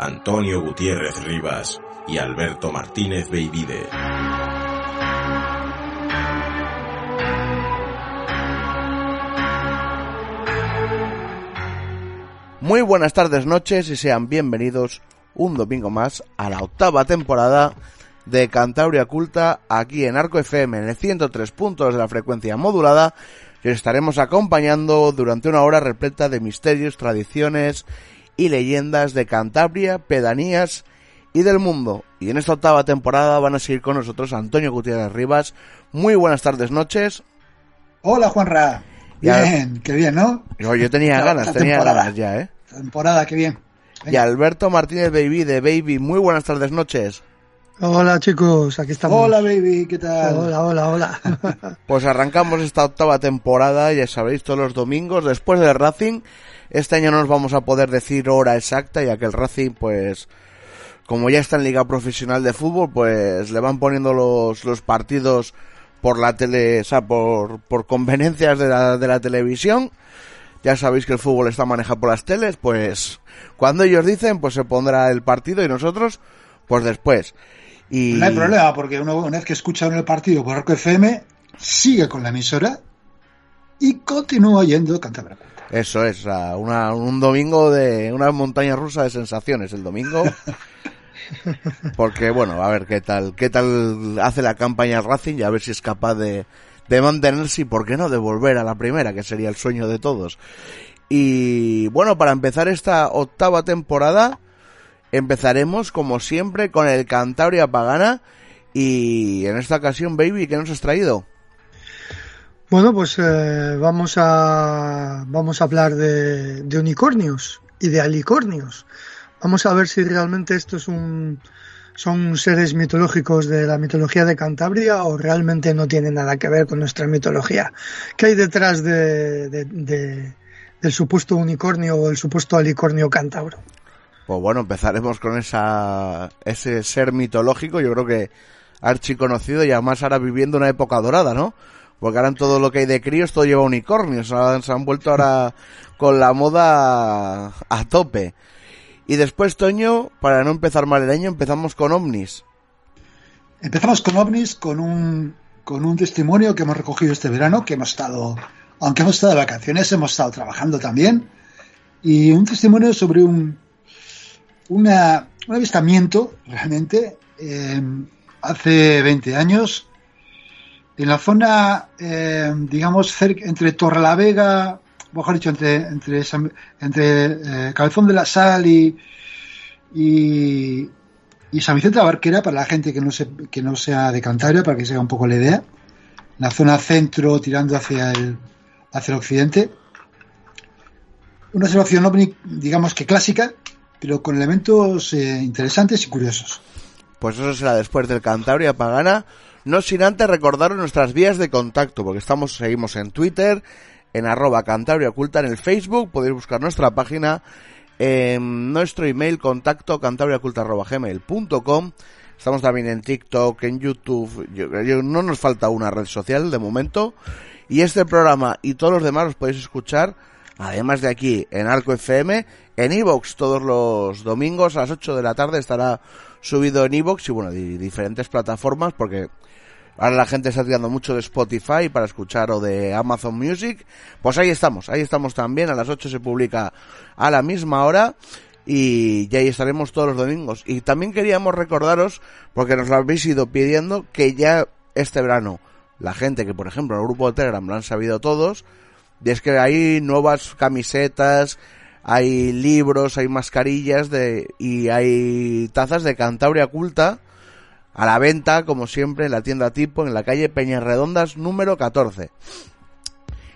Antonio Gutiérrez Rivas y Alberto Martínez Beivide. Muy buenas tardes, noches y sean bienvenidos un domingo más a la octava temporada de Cantabria Culta aquí en Arco FM en el 103 puntos de la frecuencia modulada y os estaremos acompañando durante una hora repleta de misterios, tradiciones y leyendas de Cantabria, pedanías y del mundo. Y en esta octava temporada van a seguir con nosotros Antonio Gutiérrez Rivas. Muy buenas tardes, noches. Hola, Juanra. Bien, qué bien, ¿no? Yo, yo tenía ganas, tenía ganas ya, ¿eh? Temporada, qué bien. Y Alberto Martínez Baby de Baby, muy buenas tardes, noches. Hola chicos, aquí estamos. Hola, baby, ¿qué tal? hola, hola, hola. Pues arrancamos esta octava temporada, ya sabéis, todos los domingos, después del Racing. Este año no nos vamos a poder decir hora exacta, ya que el Racing, pues, como ya está en Liga Profesional de Fútbol, pues le van poniendo los, los partidos por la tele, o sea, por, por conveniencias de la, de la televisión. Ya sabéis que el fútbol está manejado por las teles, pues cuando ellos dicen, pues se pondrá el partido y nosotros, pues después. Y... No hay problema, porque uno, una vez que escucha uno el partido por Arco FM, sigue con la emisora y continúa yendo Cantabria. Eso es, una, un domingo de una montaña rusa de sensaciones el domingo. Porque bueno, a ver qué tal, qué tal hace la campaña Racing y a ver si es capaz de, de mantenerse y por qué no de volver a la primera, que sería el sueño de todos. Y bueno, para empezar esta octava temporada, empezaremos como siempre con el Cantabria Pagana y en esta ocasión, Baby, ¿qué nos has traído? Bueno, pues eh, vamos a vamos a hablar de, de unicornios y de alicornios. Vamos a ver si realmente esto es un son seres mitológicos de la mitología de Cantabria o realmente no tiene nada que ver con nuestra mitología. ¿Qué hay detrás de, de- de- del supuesto unicornio o el supuesto alicornio cántabro? Pues bueno, empezaremos con esa, ese ser mitológico, yo creo que archiconocido y además ahora viviendo una época dorada, ¿no? Porque ahora en todo lo que hay de críos todo lleva unicornios, se han vuelto ahora con la moda a, a tope. Y después, Toño, para no empezar mal el año, empezamos con ovnis. Empezamos con ovnis, con un, con un testimonio que hemos recogido este verano, que hemos estado, aunque hemos estado de vacaciones, hemos estado trabajando también, y un testimonio sobre un, una, un avistamiento, realmente, eh, hace 20 años, en la zona, eh, digamos, cerca, entre Torrelavega, mejor dicho, entre, entre, eh, Cabezón de la Sal y, y, y San Vicente de la Barquera, para la gente que no, se, que no sea de Cantabria, para que se haga un poco la idea, la zona centro tirando hacia el, hacia el occidente. Una observación digamos que clásica, pero con elementos eh, interesantes y curiosos. Pues eso será después del Cantabria Pagana. No sin antes recordaros nuestras vías de contacto, porque estamos, seguimos en Twitter, en arroba Cantabria Oculta, en el Facebook, podéis buscar nuestra página, en nuestro email contacto cantabriaoculta.gmail.com Estamos también en TikTok, en YouTube, yo- yo- no nos falta una red social de momento. Y este programa y todos los demás los podéis escuchar, además de aquí, en Arco FM, en Evox todos los domingos a las 8 de la tarde estará subido en Evox y bueno, di- diferentes plataformas porque ahora la gente está tirando mucho de Spotify para escuchar o de Amazon Music, pues ahí estamos, ahí estamos también, a las 8 se publica a la misma hora y ya ahí estaremos todos los domingos. Y también queríamos recordaros, porque nos lo habéis ido pidiendo, que ya este verano, la gente que por ejemplo en el grupo de Telegram lo han sabido todos, es que hay nuevas camisetas, hay libros, hay mascarillas de, y hay tazas de Cantabria Culta a la venta, como siempre, en la tienda tipo, en la calle Peñas Redondas número 14.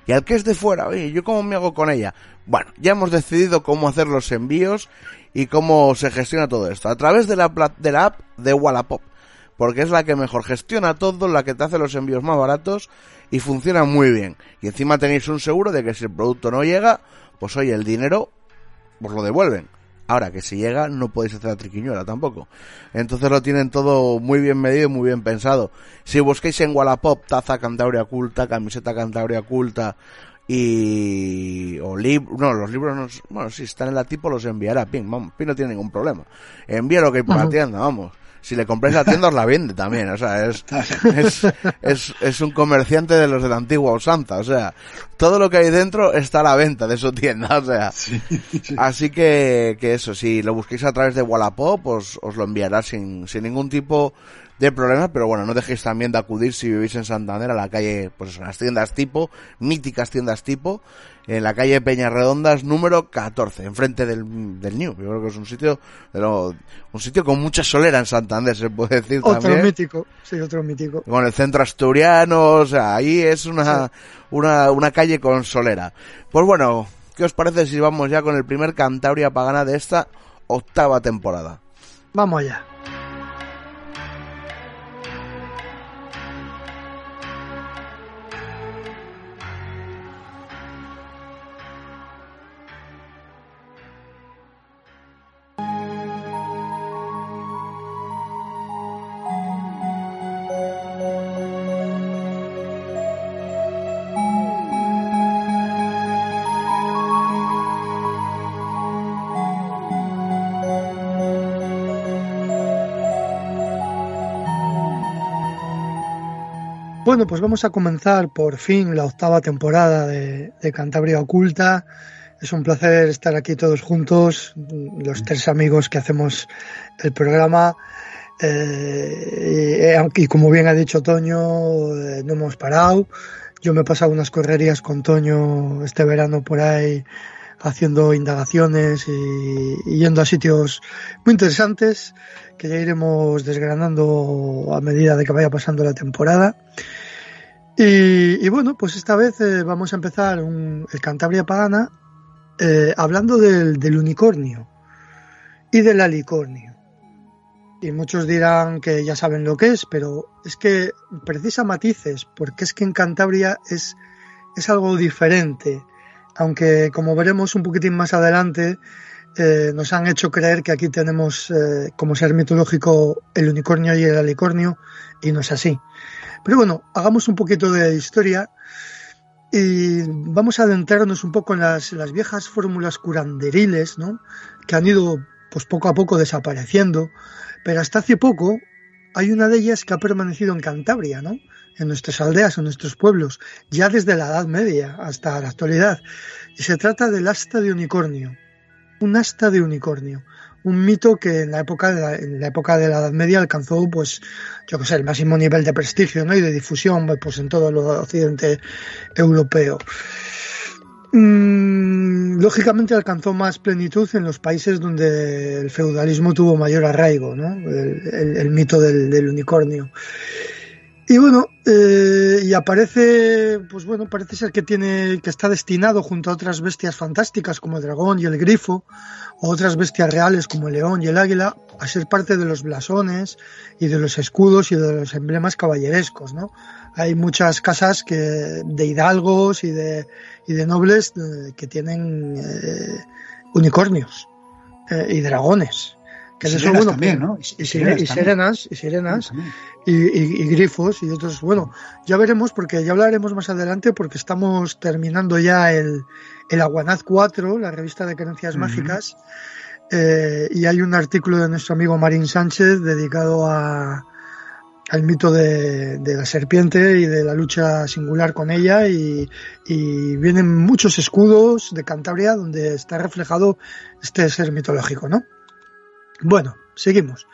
Y al que es de fuera, oye, ¿yo cómo me hago con ella? Bueno, ya hemos decidido cómo hacer los envíos y cómo se gestiona todo esto. A través de la, de la app de Wallapop. Porque es la que mejor gestiona todo, la que te hace los envíos más baratos y funciona muy bien. Y encima tenéis un seguro de que si el producto no llega, pues oye, el dinero os lo devuelven. Ahora que si llega no podéis hacer la triquiñuela tampoco. Entonces lo tienen todo muy bien medido y muy bien pensado. Si busquéis en Wallapop taza Cantabria culta, camiseta Cantabria culta y o libros, no, los libros no, bueno, si están en la tipo los enviará Pin, vamos, Pin no tiene ningún problema. Envía lo que hay por la tienda, vamos si le compráis la tienda os la vende también, o sea, es, es, es, es, un comerciante de los de la antigua usanza, o sea, todo lo que hay dentro está a la venta de su tienda, o sea, así que, que eso, si lo busquéis a través de Wallapop, pues os lo enviará sin, sin ningún tipo de problemas, pero bueno, no dejéis también de acudir si vivís en Santander a la calle, pues eso, las tiendas tipo, míticas tiendas tipo, en la calle Peñas Redondas número 14, enfrente del, del New. Yo creo que es un sitio, un sitio con mucha solera en Santander, se puede decir otro también. mítico, sí, otro mítico. Con el centro asturiano, o sea, ahí es una, una, una calle con solera. Pues bueno, ¿qué os parece si vamos ya con el primer Cantabria Pagana de esta octava temporada? Vamos allá. Bueno, pues vamos a comenzar por fin la octava temporada de, Cantabria Oculta. Es un placer estar aquí todos juntos, los tres amigos que hacemos el programa. Eh, y, como bien ha dicho Toño, eh, no hemos parado. Yo me he pasado unas correrías con Toño este verano por ahí haciendo indagaciones y, yendo a sitios muy interesantes que ya iremos desgranando a medida de que vaya pasando la temporada. Y, bueno, pues esta vez eh, vamos a empezar el Cantabria Pagana eh, hablando del, del, unicornio y del alicornio. Y muchos dirán que ya saben lo que es, pero es que precisa matices, porque es que en Cantabria es, es algo diferente. Aunque, como veremos un poquitín más adelante, eh, nos han hecho creer que aquí tenemos como ser mitológico el unicornio y el alicornio, y no es así. Pero bueno, hagamos un poquito de historia y vamos a adentrarnos un poco en las, las viejas fórmulas curanderiles, ¿no? Que han ido, pues poco a poco desapareciendo, pero hasta hace poco hay una de ellas que ha permanecido en Cantabria, ¿no? En nuestras aldeas, en nuestros pueblos, ya desde la Edad Media hasta la actualidad. Y se trata del asta de unicornio. Un asta de unicornio un mito que en la época de la, en la época de la Edad Media alcanzó pues yo que sé el máximo nivel de prestigio ¿no? y de difusión pues en todo el occidente europeo mm, lógicamente alcanzó más plenitud en los países donde el feudalismo tuvo mayor arraigo ¿no? el, mito del, unicornio y bueno eh, y aparece pues bueno parece ser que tiene que está destinado junto a otras bestias fantásticas como el dragón y el grifo otras bestias reales como el león y el águila a ser parte de los blasones y de los escudos y de los emblemas caballerescos, ¿no? Hay muchas casas que, de hidalgos y de, y de nobles eh, que tienen eh, unicornios eh, y dragones. Que y eso, también, ¿no? Y, sirenas, y sirenas, y, grifos y otros. Bueno, ya veremos porque ya hablaremos más adelante porque estamos terminando ya el, el Aguanaz 4, la revista de creencias mágicas, eh, y hay un artículo de nuestro amigo Marín Sánchez dedicado a, el mito de, la serpiente y de la lucha singular con ella. Y, vienen muchos escudos de Cantabria donde está reflejado este ser mitológico, ¿no? Bueno, seguimos.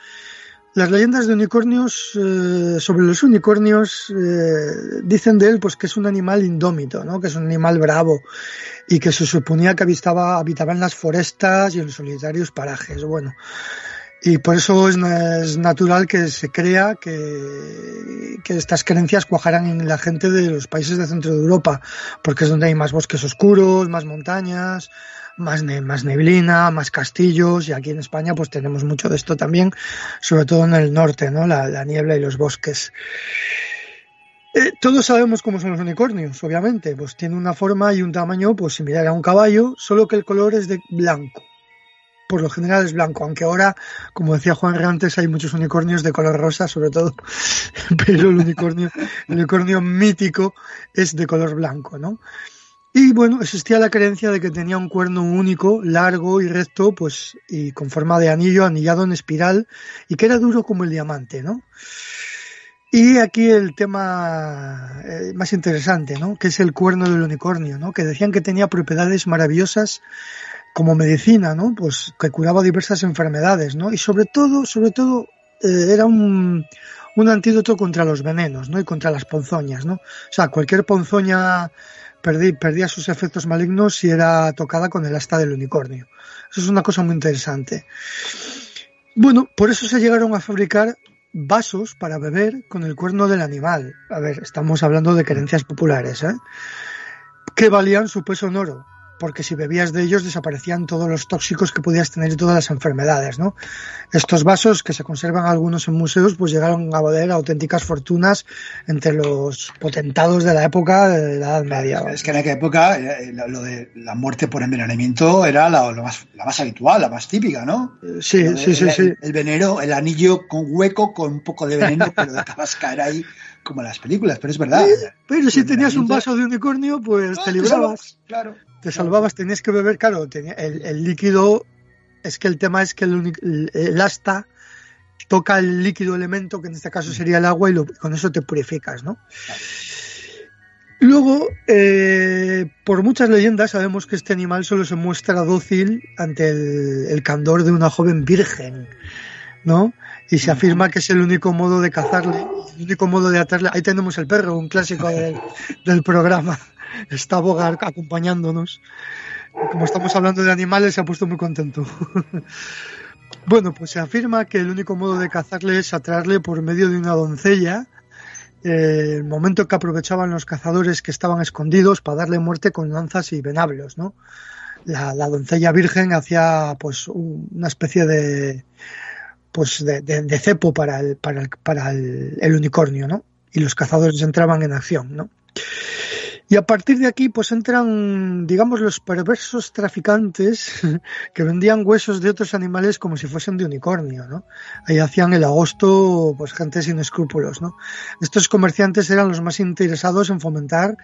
Las leyendas de unicornios, eh, sobre los unicornios, eh, dicen de él pues que es un animal indómito, ¿no? que es un animal bravo y que se suponía que habitaba, habitaba en las forestas y en los solitarios parajes. Bueno, y por eso es, natural que se crea que, estas creencias cuajaran en la gente de los países del centro de Europa, porque es donde hay más bosques oscuros, más montañas, más, más neblina, más castillos, y aquí en España pues tenemos mucho de esto también, sobre todo en el norte, ¿no? La, niebla y los bosques. Eh, todos sabemos cómo son los unicornios, obviamente, pues tiene una forma y un tamaño pues similar a un caballo, solo que el color es de blanco por lo general es blanco, aunque ahora, como decía Juan antes, hay muchos unicornios de color rosa, sobre todo, pero el unicornio, el unicornio mítico es de color blanco, ¿no? Y bueno, existía la creencia de que tenía un cuerno único, largo y recto, pues, y con forma de anillo, anillado en espiral, y que era duro como el diamante, ¿no? Y aquí el tema eh, más interesante, ¿no? Que es el cuerno del unicornio, ¿no? Que decían que tenía propiedades maravillosas como medicina, ¿no? Pues que curaba diversas enfermedades, ¿no? Y sobre todo, sobre todo, eh, era un, un antídoto contra los venenos, ¿no? Y contra las ponzoñas, ¿no? O sea, cualquier ponzoña perdía sus efectos malignos si era tocada con el asta del unicornio. Eso es una cosa muy interesante. Bueno, por eso se llegaron a fabricar vasos para beber con el cuerno del animal. A ver, estamos hablando de creencias populares, ¿eh? Que valían su peso en oro porque si bebías de ellos desaparecían todos los tóxicos que podías tener y todas las enfermedades, ¿no? Estos vasos que se conservan algunos en museos, pues llegaron a valer auténticas fortunas entre los potentados de la época de la Edad Media. Es que en aquella época eh, lo de la muerte por envenenamiento era la, más, la más habitual, la más típica, ¿no? Eh, sí, sí, sí, sí. El, veneno, el anillo con hueco, con un poco de veneno, pero dejabas caer ahí como en las películas, pero es verdad. pero si tenías un vaso de unicornio, pues ah, te librabas. Claro te salvabas, tenías que beber, claro, tenía, el, líquido, es que el tema es que el, asta toca el líquido elemento, que en este caso sería el agua, y con eso te purificas, ¿no? Luego, eh, por muchas leyendas sabemos que este animal solo se muestra dócil ante el, candor de una joven virgen, ¿no? Y se afirma que es el único modo de cazarle, el único modo de atarle. Ahí tenemos el perro, un clásico del programa está Bogar acompañándonos. Como estamos hablando de animales, se ha puesto muy contento. bueno, pues se afirma que el único modo de cazarle es atraerle por medio de una doncella. Eh, el momento que aprovechaban los cazadores que estaban escondidos para darle muerte con lanzas y venablos, ¿no? La, doncella virgen hacía pues una especie de pues de, cepo para el, para el, para el unicornio, ¿no? Y los cazadores entraban en acción, ¿no? Y a partir de aquí, pues entran, digamos, los perversos traficantes que vendían huesos de otros animales como si fuesen de unicornio, ¿no? Ahí hacían el agosto, pues gente sin escrúpulos, ¿no? Estos comerciantes eran los más interesados en fomentar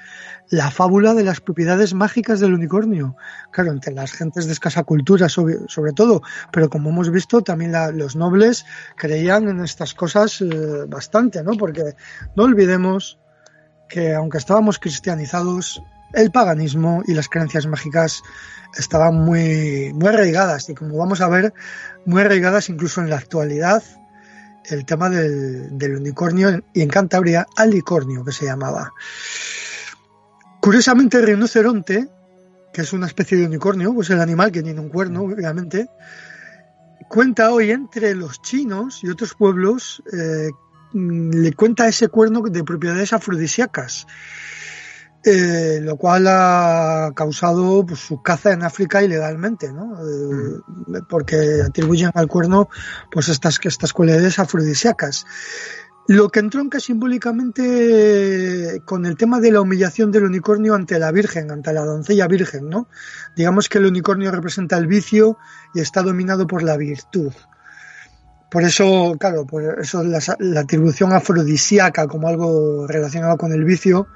la fábula de las propiedades mágicas del unicornio. Claro, entre las gentes de escasa cultura, sobre, todo, pero como hemos visto, también los nobles creían en estas cosas eh, bastante, ¿no? Porque no olvidemos que aunque estábamos cristianizados, el paganismo y las creencias mágicas estaban muy, muy arraigadas y como vamos a ver, muy arraigadas incluso en la actualidad, el tema del, del unicornio y en Cantabria alicornio que se llamaba. Curiosamente el rinoceronte, que es una especie de unicornio, pues el animal que tiene un cuerno, obviamente, cuenta hoy entre los chinos y otros pueblos eh, Mm, le cuenta ese cuerno de propiedades afrodisíacas, eh, lo cual ha causado pues, su caza en África ilegalmente, ¿no? Eh, porque atribuyen al cuerno pues estas, estas cualidades afrodisíacas. Lo que entronca simbólicamente con el tema de la humillación del unicornio ante la Virgen, ante la doncella Virgen, ¿no? Digamos que el unicornio representa el vicio y está dominado por la virtud. Por eso, claro, por eso la, atribución afrodisíaca como algo relacionado con el vicio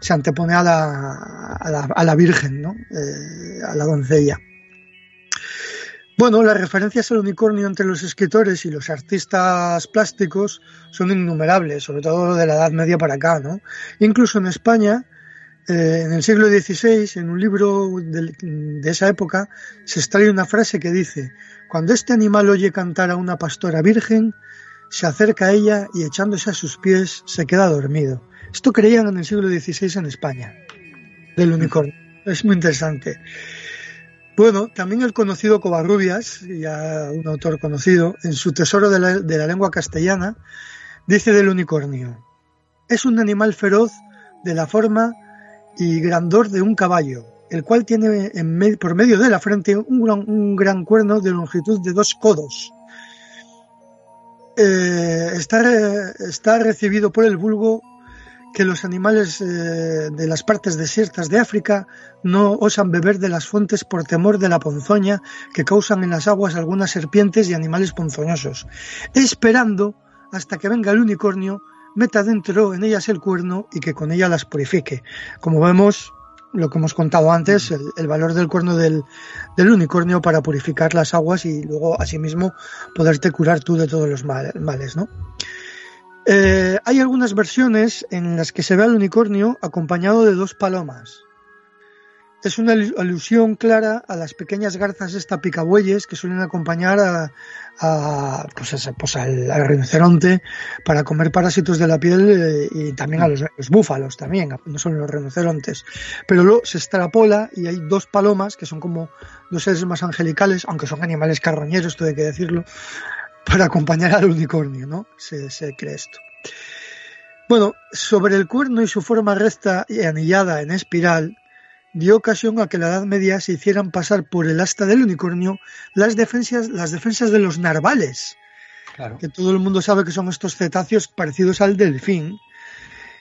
se antepone a la, a la, Virgen, ¿no? Eh, a la doncella. Bueno, las referencias al unicornio entre los escritores y los artistas plásticos son innumerables, sobre todo de la Edad Media para acá, ¿no? Incluso en España, eh, en el siglo XVI, en un libro de, esa época, se extrae una frase que dice, cuando este animal oye cantar a una pastora virgen, se acerca a ella y echándose a sus pies se queda dormido. Esto creían en el siglo XVI en España, del unicornio. Es muy interesante. Bueno, también el conocido Covarrubias, ya un autor conocido, en su Tesoro de la, lengua castellana, dice del unicornio, es un animal feroz de la forma y grandor de un caballo, el cual tiene por medio de la frente un gran, un gran, cuerno de longitud de dos codos. Eh, está, está recibido por el vulgo que los animales eh, de las partes desiertas de África no osan beber de las fuentes por temor de la ponzoña que causan en las aguas algunas serpientes y animales ponzoñosos, esperando hasta que venga el unicornio, meta dentro en ellas el cuerno y que con ella las purifique. Como vemos, lo que hemos contado antes, el, el valor del cuerno del, del, unicornio para purificar las aguas y luego asimismo poderte curar tú de todos los mal, males, ¿no? Eh, hay algunas versiones en las que se ve al unicornio acompañado de dos palomas. Es una alusión clara a las pequeñas garzas esta picabueyes que suelen acompañar a, a, pues, pues al, al, rinoceronte para comer parásitos de la piel eh, y también a los, los, búfalos también, no solo los rinocerontes. Pero luego se extrapola y hay dos palomas que son como dos seres más angelicales, aunque son animales carroñeros, todo hay que decirlo, para acompañar al unicornio, ¿no? Se, se cree esto. Bueno, sobre el cuerno y su forma recta y anillada en espiral, dio ocasión a que la Edad Media se hicieran pasar por el asta del unicornio las defensas, las defensas de los narvales, claro. que todo el mundo sabe que son estos cetáceos parecidos al delfín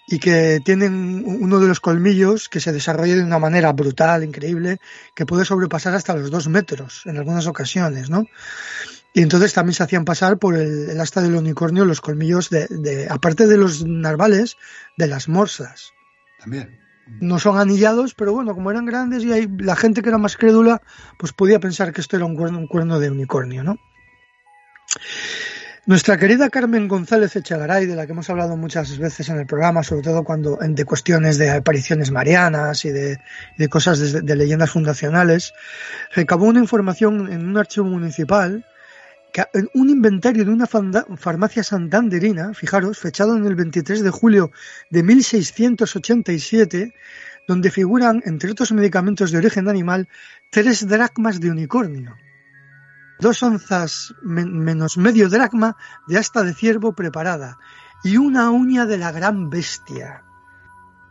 y que tienen uno de los colmillos que se desarrolla de una manera brutal, increíble, que puede sobrepasar hasta los dos metros en algunas ocasiones, ¿no? Y entonces también se hacían pasar por el, el asta del unicornio los colmillos de, de, aparte de los narvales, de las morsas. También. No son anillados, pero bueno, como eran grandes y hay, la gente que era más crédula, pues podía pensar que esto era un cuerno, un cuerno de unicornio, ¿no? Nuestra querida Carmen González Echegaray, de la que hemos hablado muchas veces en el programa, sobre todo cuando de cuestiones de apariciones marianas y de, de cosas de leyendas fundacionales, recabó una información en un archivo municipal un inventario de una farmacia santanderina, fijaros, fechado en el 23 de julio de 1687, donde figuran, entre otros medicamentos de origen animal, tres dracmas de unicornio, dos onzas men menos medio dracma de asta de ciervo preparada y una uña de la gran bestia.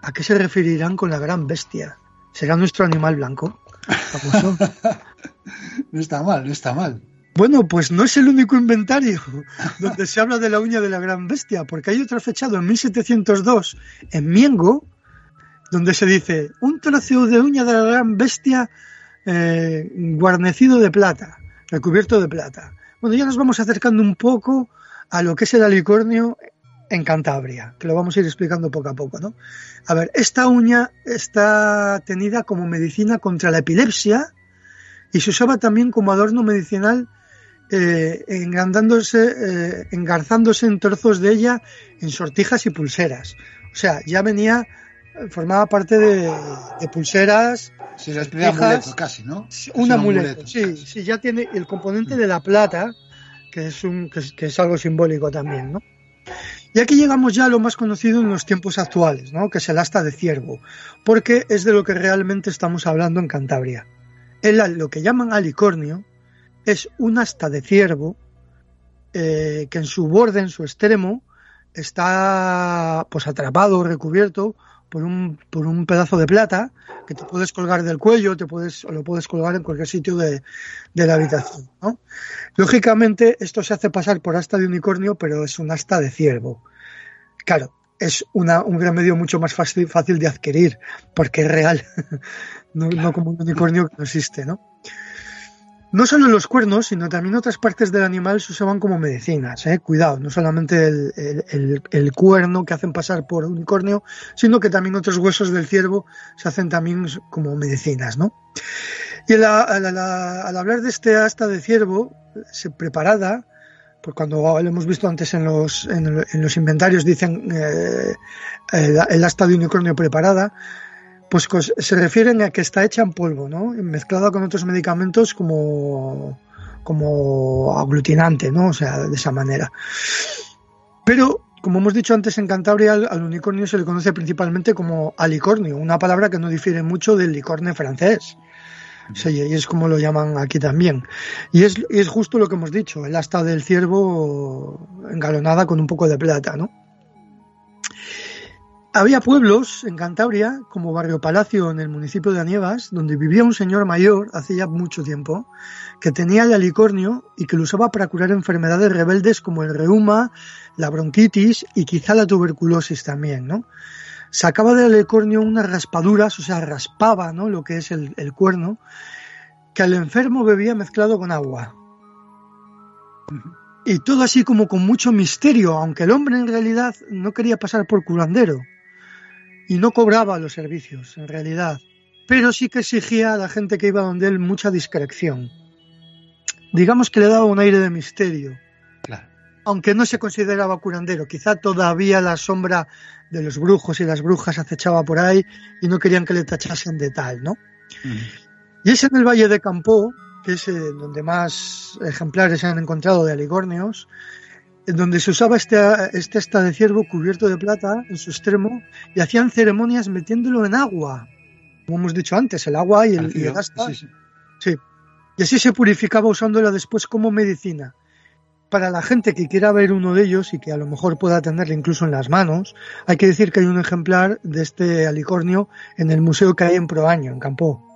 ¿A qué se referirán con la gran bestia? ¿Será nuestro animal blanco? no está mal, no está mal. Bueno, pues no es el único inventario donde se habla de la uña de la gran bestia, porque hay otro fechado en 1702 en Miengo, donde se dice un trozo de uña de la gran bestia eh, guarnecido de plata, recubierto de plata. Bueno, ya nos vamos acercando un poco a lo que es el alicornio en Cantabria, que lo vamos a ir explicando poco a poco, ¿no? A ver, esta uña está tenida como medicina contra la epilepsia y se usaba también como adorno medicinal eh, engrandándose, eh, engarzándose en trozos de ella en sortijas y pulseras. O sea, ya venía, formaba parte de, de pulseras. Sí, un amuleto casi, ¿no? Un, amuleto, amuleto, sí, sí, ya tiene el componente de la plata, que es, un, que es, que es algo simbólico también, ¿no? Y aquí llegamos ya a lo más conocido en los tiempos actuales, ¿no? que es el asta de ciervo, porque es de lo que realmente estamos hablando en Cantabria. El, lo que llaman alicornio es un asta de ciervo eh, que en su borde, en su extremo, está pues atrapado, recubierto por un, por un pedazo de plata que te puedes colgar del cuello, te puedes, o lo puedes colgar en cualquier sitio de, de la habitación. ¿no? Lógicamente, esto se hace pasar por asta de unicornio, pero es un asta de ciervo. Claro, es una, un remedio mucho más fácil, fácil de adquirir, porque es real, no, no, como un unicornio que no existe, ¿no? No solo los cuernos, sino también otras partes del animal se usaban como medicinas. ¿eh? Cuidado, no solamente el, cuerno que hacen pasar por unicornio, sino que también otros huesos del ciervo se hacen también como medicinas. ¿no? Y al, hablar de este asta de ciervo, se preparada, pues cuando lo hemos visto antes en los, en, los inventarios, dicen eh, el asta de unicornio preparada, pues se refieren a que está hecha en polvo, ¿no? Mezclada con otros medicamentos como, como aglutinante, ¿no? O sea, de esa manera. Pero, como hemos dicho antes, en Cantabria al, unicornio se le conoce principalmente como alicornio, una palabra que no difiere mucho del licorne francés. Sí, y es como lo llaman aquí también. Y es, y es justo lo que hemos dicho, el asta del ciervo engalonada con un poco de plata, ¿no? Había pueblos en Cantabria, como Barrio Palacio en el municipio de Anievas, donde vivía un señor mayor hace ya mucho tiempo, que tenía el alicornio y que lo usaba para curar enfermedades rebeldes como el reuma, la bronquitis y quizá la tuberculosis también, ¿no? Sacaba del alicornio unas raspaduras, o sea, raspaba, ¿no? Lo que es el, el cuerno, que al enfermo bebía mezclado con agua. Y todo así como con mucho misterio, aunque el hombre en realidad no quería pasar por curandero y no cobraba los servicios, en realidad, pero sí que exigía a la gente que iba donde él mucha discreción. Digamos que le daba un aire de misterio. Aunque no se consideraba curandero, quizá todavía la sombra de los brujos y las brujas acechaba por ahí y no querían que le tachasen de tal, ¿no? Y es en el Valle de Campó, que es eh, donde más ejemplares se han encontrado de aligornios, en donde se usaba este, este asta de ciervo cubierto de plata en su extremo y hacían ceremonias metiéndolo en agua, como hemos dicho antes, el agua y el, asta. Sí, Y así se purificaba usándola después como medicina. Para la gente que quiera ver uno de ellos y que a lo mejor pueda tenerlo incluso en las manos, hay que decir que hay un ejemplar de este alicornio en el museo que hay en Proaño, en Campo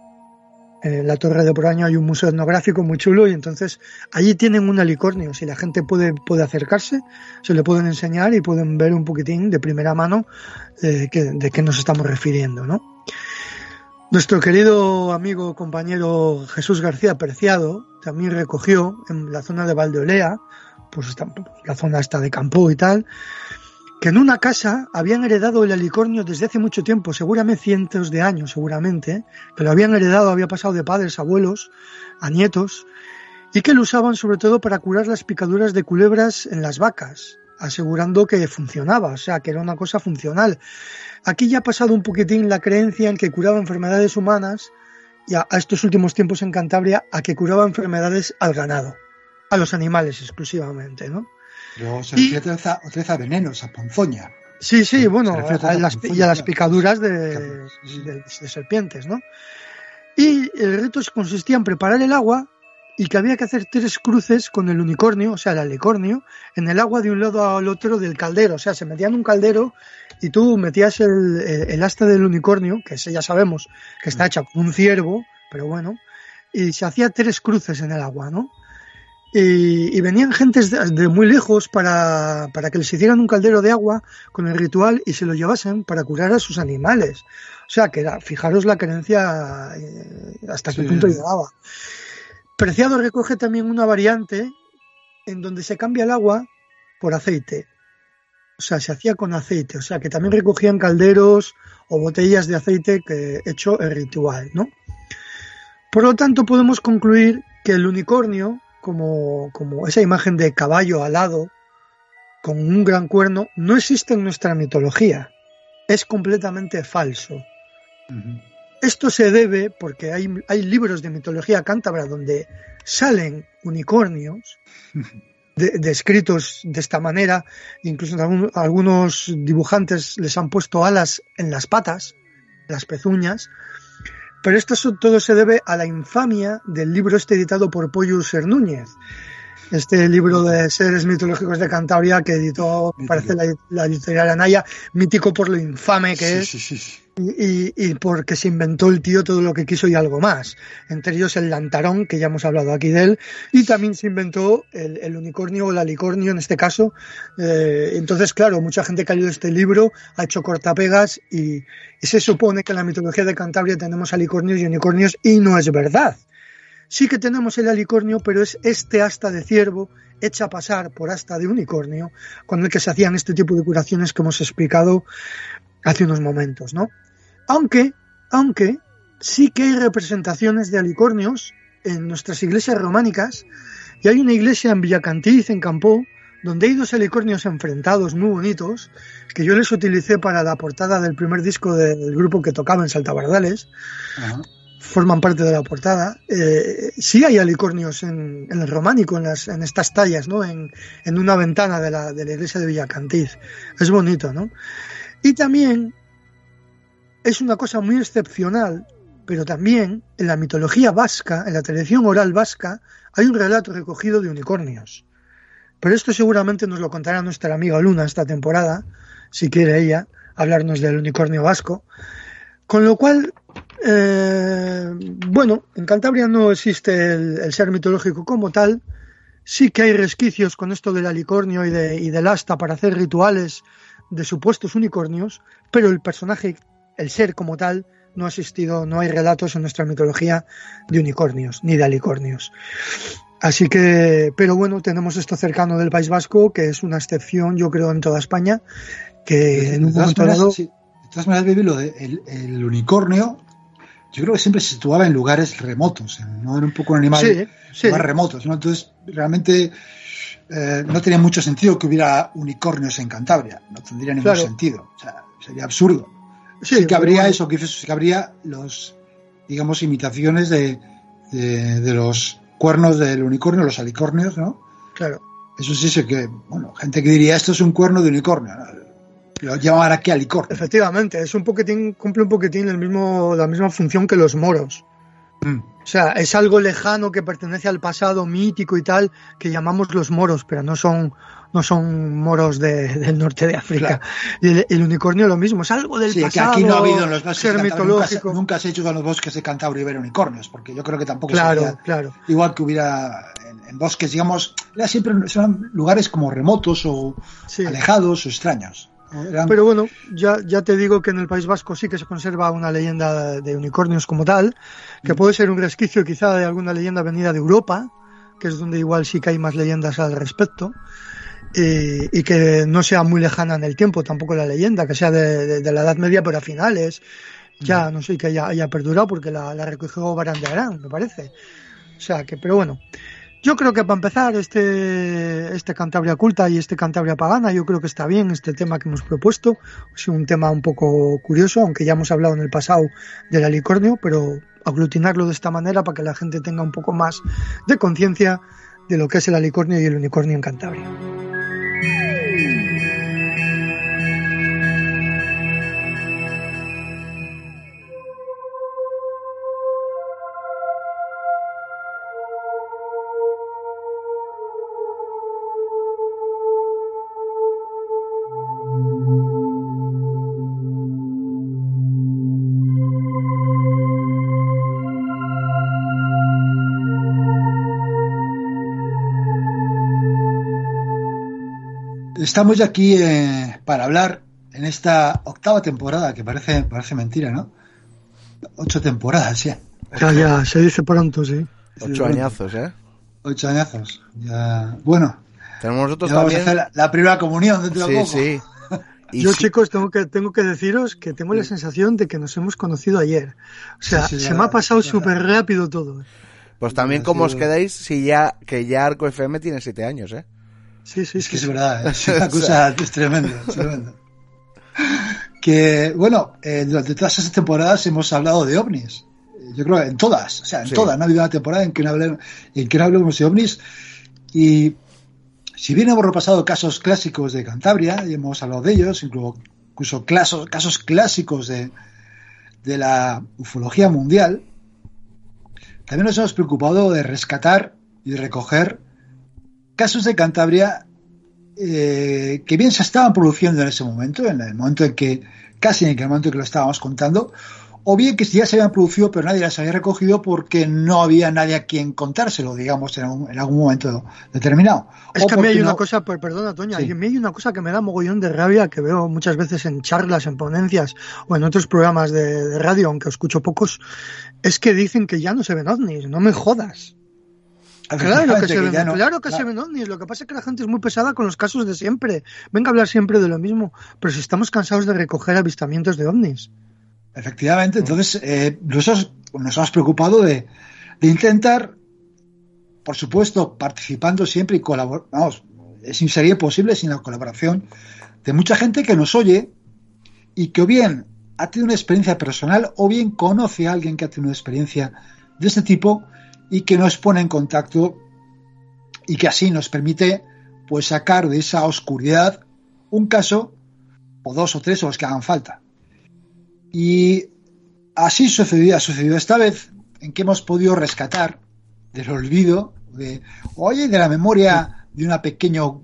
en la Torre de Proaño hay un museo etnográfico muy chulo y entonces allí tienen un alicornio. Si la gente puede, puede acercarse, se le pueden enseñar y pueden ver un poquitín de primera mano eh, de qué nos estamos refiriendo, ¿no? Nuestro querido amigo compañero Jesús García Preciado también recogió en la zona de Valdeolea, pues la zona esta de Campo y tal, que en una casa habían heredado el alicornio desde hace mucho tiempo, seguramente cientos de años, seguramente, que lo habían heredado, había pasado de padres, abuelos, a nietos, y que lo usaban sobre todo para curar las picaduras de culebras en las vacas, asegurando que funcionaba, o sea, que era una cosa funcional. Aquí ya ha pasado un poquitín la creencia en que curaba enfermedades humanas, y a, estos últimos tiempos en Cantabria, a que curaba enfermedades al ganado, a los animales exclusivamente, ¿no? Luego se refiere otra vez a venenos, a ponzoña. Sí, sí, bueno, a las, y a las picaduras de, serpientes, ¿no? Y el reto consistía en preparar el agua y que había que hacer tres cruces con el unicornio, o sea, el alicornio, en el agua de un lado al otro del caldero. O sea, se metían un caldero y tú metías el, el, asta del unicornio, que ya sabemos que está hecha con un ciervo, pero bueno, y se hacía tres cruces en el agua, ¿no? Y, venían gentes de, muy lejos para, que les hicieran un caldero de agua con el ritual y se lo llevasen para curar a sus animales. O sea, que era, fijaros la creencia eh, hasta qué punto llegaba. Preciado recoge también una variante en donde se cambia el agua por aceite. O sea, se hacía con aceite. O sea, que también recogían calderos o botellas de aceite que hecho el ritual, ¿no? Por lo tanto, podemos concluir que el unicornio como, como esa imagen de caballo alado con un gran cuerno no existe en nuestra mitología. Es completamente falso. Esto se debe porque hay, hay, libros de mitología cántabra donde salen unicornios descritos de, esta manera, incluso algunos dibujantes les han puesto alas en las patas, las pezuñas, pero esto todo se debe a la infamia del libro este editado por Pollo Ser Núñez. Este libro de seres mitológicos de Cantabria que editó, parece la, la, editorial Anaya, mítico por lo infame que es. Sí, sí, y, porque se inventó el tío todo lo que quiso y algo más. Entre ellos el lantarón, que ya hemos hablado aquí de él, y también se inventó el, unicornio o el alicornio en este caso. Eh, entonces, claro, mucha gente que ha leído este libro ha hecho cortapegas y, y se supone que en la mitología de Cantabria tenemos alicornios y unicornios y no es verdad. Sí que tenemos el alicornio, pero es este asta de ciervo hecha pasar por asta de unicornio, con el que se hacían este tipo de curaciones que hemos explicado hace unos momentos, ¿no? Aunque, aunque sí que hay representaciones de alicornios en nuestras iglesias románicas, y hay una iglesia en Villacantiz, en Campó, donde hay dos alicornios enfrentados muy bonitos, que yo les utilicé para la portada del primer disco del grupo que tocaba en Saltabardales. Forman parte de la portada. Eh, sí hay alicornios en, el románico, en, las, en estas tallas, ¿no? En, en una ventana de la, de la iglesia de Villacantiz. Es bonito, ¿no? Y también es una cosa muy excepcional, pero también en la mitología vasca, en la tradición oral vasca, hay un relato recogido de unicornios. Pero esto seguramente nos lo contará nuestra amiga Luna esta temporada, si quiere ella hablarnos del unicornio vasco. Con lo cual, eh, bueno, en Cantabria no existe el, ser mitológico como tal. Sí que hay resquicios con esto del alicornio y, de, y del asta para hacer rituales de supuestos unicornios, pero el personaje, el ser como tal, no ha existido, no hay relatos en nuestra mitología de unicornios ni de alicornios. Así que, pero bueno, tenemos esto cercano del País Vasco, que es una excepción, yo creo, en toda España, que en un momento dado... de todas maneras, lo de el, unicornio, yo creo que siempre se situaba en lugares remotos, no era un poco un animal sí, más remotos, ¿no? Entonces, realmente eh, no tenía mucho sentido que hubiera unicornios en Cantabria, no tendría ningún sentido, o sea, sería absurdo. Sí, que habría eso, que, que habría los, digamos, imitaciones de, de los cuernos del unicornio, los alicornios, ¿no? Claro. Eso sí sé que, bueno, gente que diría esto es un cuerno de unicornio. Lo llaman aquí alicornio. Efectivamente, es un poquitín, cumple un poquitín el mismo, la misma función que los moros. Mm. O sea, es algo lejano que pertenece al pasado mítico y tal, que llamamos los moros, pero no son no son moros del norte de África. Y el, unicornio lo mismo, es algo del pasado. que aquí no ha habido en los bosques mitológico. Nunca, se ha hecho en los bosques de Cantabria ver unicornios, porque yo creo que tampoco claro, sería claro. igual que hubiera en, bosques, digamos, siempre son lugares como remotos o alejados o extraños. Pero bueno, ya, ya te digo que en el País Vasco sí que se conserva una leyenda de unicornios como tal, que mm. puede ser un resquicio quizá de alguna leyenda venida de Europa, que es donde igual sí que hay más leyendas al respecto y, que no sea muy lejana en el tiempo, tampoco la leyenda, que sea de, la Edad Media, pero a finales, ya no sé, que haya, haya perdurado porque la, la recogió Barán de Arán, me parece. O sea que, pero bueno, yo creo que para empezar este, este Cantabria culta y este Cantabria pagana, yo creo que está bien este tema que hemos propuesto. Es un tema un poco curioso, aunque ya hemos hablado en el pasado del alicornio, pero aglutinarlo de esta manera para que la gente tenga un poco más de conciencia de lo que es el alicornio y el unicornio en Cantabria. Estamos aquí eh, para hablar en esta octava temporada, que parece, parece mentira, ¿no? Ocho temporadas ya. Ya, ya, se dice pronto, sí. Ocho añazos, ¿eh? Ocho añazos. Ya. Bueno. Tenemos nosotros también. Vamos a hacer la, primera comunión dentro de poco. Sí, Yo, chicos, tengo que, tengo que deciros que tengo la sensación de que nos hemos conocido ayer. O sea, se me ha pasado súper rápido todo. Pues también, como os quedáis, si ya, que ya Arco FM tiene siete años, ¿eh? Sí, sí, es que es verdad, ¿eh? es una cosa es tremenda, Que, bueno, eh, durante todas esas temporadas hemos hablado de ovnis. Yo creo en todas, o sea, en todas. No ha habido una temporada en que no, hablemos, en que no hablemos de ovnis. Y si bien hemos repasado casos clásicos de Cantabria, y hemos hablado de ellos, incluso, incluso casos, casos clásicos de, de la ufología mundial, también nos hemos preocupado de rescatar y de recoger casos de Cantabria eh, que bien se estaban produciendo en ese momento, en el momento en que, casi en el momento en que lo estábamos contando, o bien que ya se habían producido pero nadie las había recogido porque no había nadie a quien contárselo, digamos, en algún, en algún momento determinado. Es que a mí hay una cosa, perdona Toña, a mí hay una cosa que me da mogollón de rabia que veo muchas veces en charlas, en ponencias o en otros programas de, radio, aunque escucho pocos, es que dicen que ya no se ven ovnis, no me jodas. Claro que, se, ven, claro que se ven ovnis. Lo que pasa es que la gente es muy pesada con los casos de siempre. Venga a hablar siempre de lo mismo. Pero si estamos cansados de recoger avistamientos de ovnis. Efectivamente, entonces eh, nosotros nos hemos preocupado de, intentar, por supuesto, participando siempre y colaborando, vamos, es, sería posible sin la colaboración de mucha gente que nos oye y que o bien ha tenido una experiencia personal o bien conoce a alguien que ha tenido una experiencia de este tipo y que nos pone en contacto y que así nos permite pues sacar de esa oscuridad un caso o dos o tres o los que hagan falta. Y así sucedió, ha sucedido esta vez, en que hemos podido rescatar del olvido, de, oye, de la memoria de un pequeño,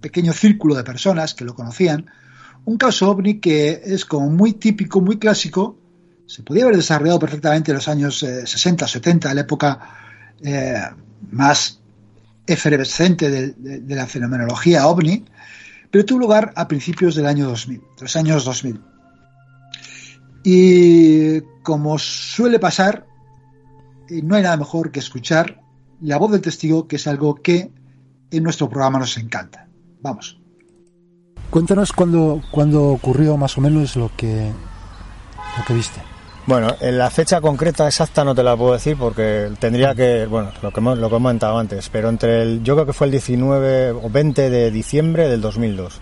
pequeño círculo de personas que lo conocían, un caso ovni que es como muy típico, muy clásico, se podía haber desarrollado perfectamente en los años 60, eh, 70, la época eh, más efervescente de, de, la fenomenología ovni, pero tuvo lugar a principios del año 2000, de los años 2000. Y como suele pasar, eh, no hay nada mejor que escuchar la voz del testigo, que es algo que en nuestro programa nos encanta. Vamos. Cuéntanos cuándo, cuándo ocurrió más o menos lo que, lo que viste. Bueno, en la fecha concreta exacta no te la puedo decir porque tendría que, bueno, lo que, hemos, lo que he comentado antes, pero entre el, yo creo que fue el 19 o 20 de diciembre del 2002.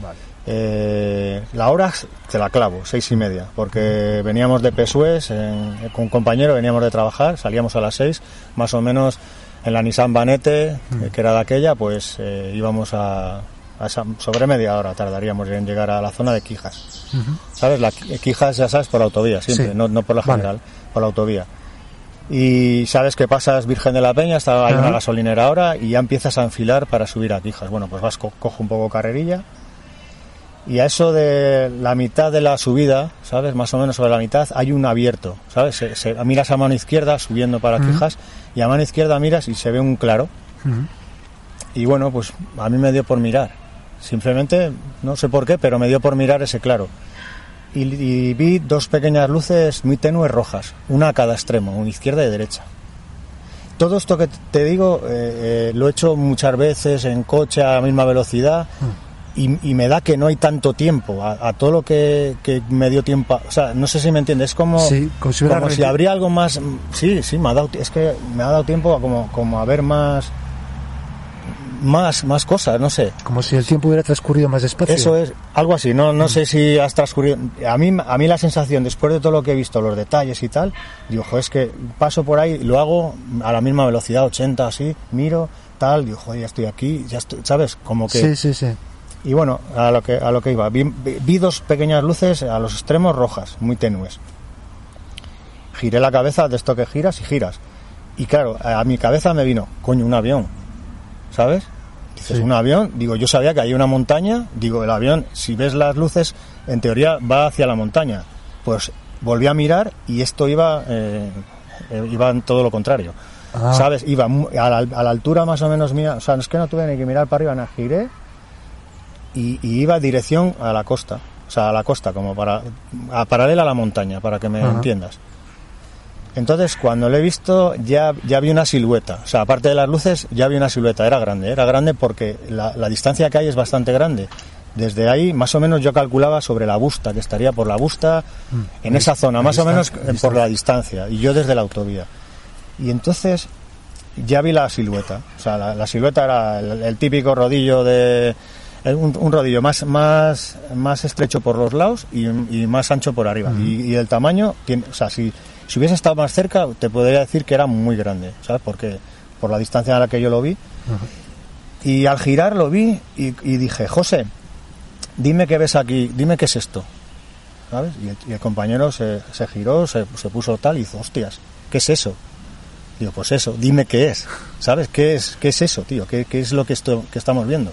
Vale. Eh, la hora te la clavo, seis y media, porque veníamos de Pesués, con un compañero veníamos de trabajar, salíamos a las seis, más o menos en la Nissan Banete, que era de aquella, pues eh, íbamos a, sobre media hora tardaríamos en llegar a la zona de Quijas. ¿Sabes? La, Quijas, ya sabes, por autovía, siempre, no, por la general, por la autovía. Y sabes que pasas Virgen de la Peña, está, hay una gasolinera ahora y ya empiezas a enfilar para subir a Quijas. Bueno, pues vas, cojo un poco carrerilla y a eso de la mitad de la subida, ¿sabes? Más o menos sobre la mitad, hay un abierto, ¿sabes? Se, miras a mano izquierda subiendo para Quijas y a mano izquierda miras y se ve un claro. Y bueno, pues a mí me dio por mirar. Simplemente, no sé por qué, pero me dio por mirar ese claro. Y, vi dos pequeñas luces muy tenues rojas, una a cada extremo, una izquierda y derecha. Todo esto que te digo eh, eh, lo he hecho muchas veces en coche a la misma velocidad y, me da que no hay tanto tiempo a, todo lo que, me dio tiempo. o sea, no sé si me entiendes. Es como, como, si, habría algo más. Sí, sí, me ha dado, es que me ha dado tiempo a como, como a ver más. Más, más cosas, no sé. Como si el tiempo hubiera transcurrido más despacio. Eso es, algo así. No, no sé si has transcurrido. A mí, a mí la sensación, después de todo lo que he visto, los detalles y tal, digo, es que paso por ahí, lo hago a la misma velocidad, 80, así, miro, tal, digo, joder, ya estoy aquí, ya estoy, ¿sabes? Como que. Sí, sí, sí y bueno, a lo que, a lo que iba, vi, dos pequeñas luces a los extremos rojas, muy tenues. Giré la cabeza de esto que giras y giras. Y claro, a mi cabeza me vino, coño, un avión, ¿sabes? Dices, un avión, digo, yo sabía que hay una montaña, digo, el avión, si ves las luces, en teoría va hacia la montaña. Pues volví a mirar y esto iba, eh, eh, iba en todo lo contrario. Ah. ¿Sabes? Iba a la, a la, altura más o menos mía, o sea, no es que no tuve ni que mirar para arriba, nada, giré y, iba dirección a la costa, o sea, a la costa, como para, a paralela a la montaña, para que me entiendas. Entonces, cuando lo he visto, ya, ya vi una silueta. O sea, aparte de las luces, ya vi una silueta. Era grande, era grande porque la, distancia que hay es bastante grande. Desde ahí, más o menos, yo calculaba sobre la busta, que estaría por la busta, mm. en esa zona, más o menos por la distancia. Y yo desde la autovía. Y entonces, ya vi la silueta. O sea, la, silueta era el típico rodillo de, un, rodillo más, más, más estrecho por los lados y, más ancho por arriba. y, el tamaño, tiene, o sea, si, si hubiese estado más cerca, te podría decir que era muy grande, ¿sabes? Porque por la distancia a la que yo lo vi. Y al girar lo vi y, dije, José, dime qué ves aquí, dime qué es esto. ¿Sabes? Y el, compañero se, se giró, se, se, puso tal y hizo, hostias, ¿qué es eso? Digo, pues eso, dime qué es. ¿Sabes? ¿Qué es, qué es eso, tío? ¿Qué, qué es lo que, esto, que estamos viendo?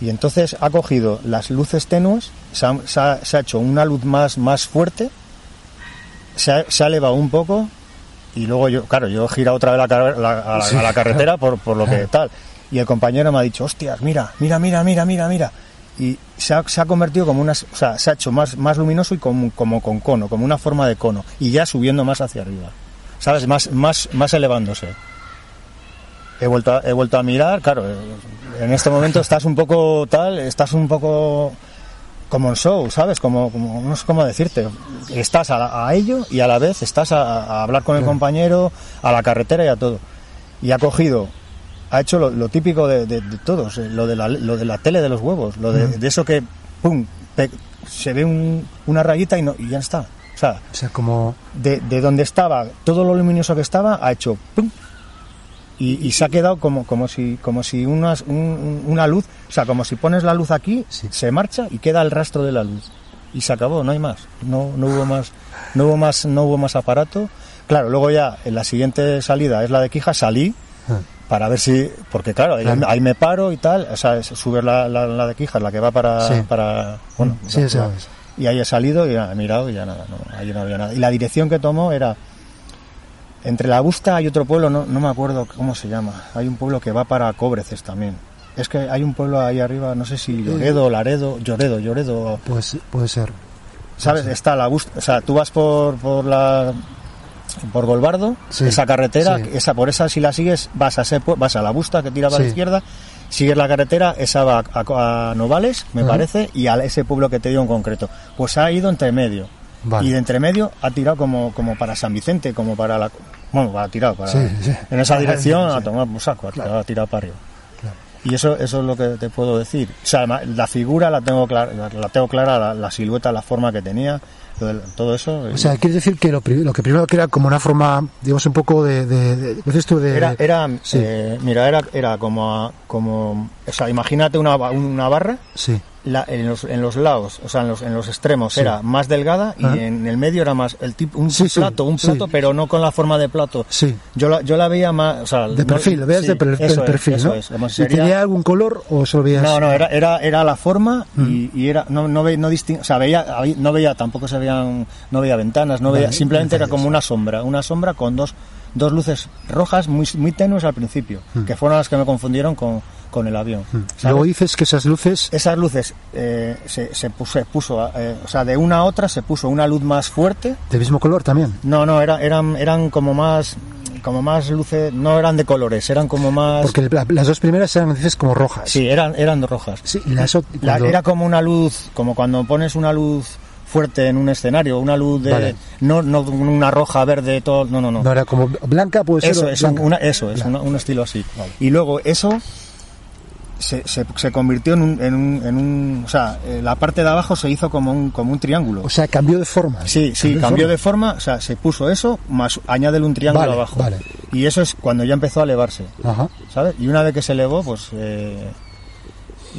Y entonces ha cogido las luces tenues, se ha, hecho una luz más, más fuerte se ha, se ha elevado un poco y luego yo, claro, yo he girado otra vez la, a, la, Sí, a la carretera por, por lo que tal. Y el compañero me ha dicho, hostias, mira, mira, mira, mira, mira, mira. Y se ha, se ha convertido como una, o sea, se ha hecho más, más luminoso y como, como con cono, como una forma de cono. Y ya subiendo más hacia arriba. ¿Sabes? Más, más, más elevándose. He vuelto, a, he vuelto a mirar, claro, eh, en este momento estás un poco tal, estás un poco como en show, ¿sabes? Como, como no sé cómo decirte. Estás a, la- a ello y a la vez estás a, a hablar con el compañero, a la carretera y a todo. Y ha cogido, ha hecho lo, lo típico de, de- de todos, eh, lo de, la, lo de la tele de los huevos, lo de, de eso que, pum, pe- se ve un- una rayita y, no, y ya está. O sea, O sea, como... de, de donde estaba, todo lo luminoso que estaba, ha hecho pum, y, y se ha quedado como, como si, como si unas- un- un- una luz, o sea, como si pones la luz aquí, Sí. se marcha y queda el rastro de la luz. Y se acabó, no hay más. No, no hubo más, no hubo más, no hubo más aparato. Claro, luego ya en la siguiente salida es la de Quija, salí Ah, para ver si, porque claro, ahí- Claro. ahí me paro y tal, o sea, es subir la, la, la de Quija, la que va para, Sí. para bueno, Sí, es. y ahí he salido y he mirado y ya nada, no, ahí no había nada. Y la dirección que tomó era entre la Busta hay otro pueblo, no, no me acuerdo cómo se llama. Hay un pueblo que va para Cobreces también. Es que hay un pueblo ahí arriba, no sé si Lloredo, Laredo, Lloredo, Lloredo, pues, puede ser. ¿sabes? Está la Busta, o sea, tú vas por, por la por Golbardo, Sí, esa carretera, sí. esa por esa si la sigues vas a ese vas a la Busta que tira para la izquierda, sigues la carretera, esa va a, a Novales, me parece, y a ese pueblo que te digo en concreto. Pues ha ido entre medio. Vale. Y de entre medio ha tirado como, como para San Vicente, como para la. Bueno, ha tirado para. Sí, sí. En esa dirección a tomar por saco, ha tirado para arriba. Y eso, eso es lo que te puedo decir. O sea, la figura la tengo clara, la, tengo clara, la, la silueta, la forma que tenía, todo eso. O sea, quiere decir que lo, lo que primero que era como una forma, digamos, un poco de... de, de- ¿qué dices tú? de era, era, sí. eh, mira, era, era como, a- como, o sea, imagínate una, una barra, Sí, la- en, los, en los lados, o sea, en los, en los extremos Sí. era más delgada y en el medio era más el tipo un Sí, sí, plato, un plato, pero no con la forma de plato. sí. Yo la, yo la veía más, o sea, De no- perfil, lo veías sí, de per- es, perfil, ¿no? es, como ¿Y sería- tenía algún color o solo veías...? no, no, era, era, era la forma y, y era, no, no, ve- no distin- o sea, veía, no veía, tampoco se veían, no veía ventanas, no Vale, veía, simplemente era como una sombra, una sombra con dos, dos luces rojas muy, muy tenues al principio, que fueron las que me confundieron con, con el avión. ¿sabes? Luego dices que esas luces... Esas luces eh, se, se puso, se puso, eh, o sea, de una a otra se puso una luz más fuerte. ¿Del mismo color también? No, no, era, eran, eran como más, como más luces, no eran de colores, eran como más. Porque la- las dos primeras eran, dices, como rojas. Sí, eran, eran rojas. Sí, las ot- La- cuando- era como una luz, como cuando pones una luz fuerte en un escenario, una luz de, Vale. no, no una roja, verde, todo, no, no, no. No era como blanca, puede ser. eso es, blanca. una- eso es, una- un estilo así. Y luego eso se, se, se convirtió en un, en un, en un, o sea, eh, la parte de abajo se hizo como un, como un triángulo. O sea, cambió de forma. Sí, sí, cambió de forma, o sea, se puso eso, más añádele un triángulo Vale, abajo. vale. Y eso es cuando ya empezó a elevarse, Ajá. ¿sabes? Y una vez que se elevó, pues eh,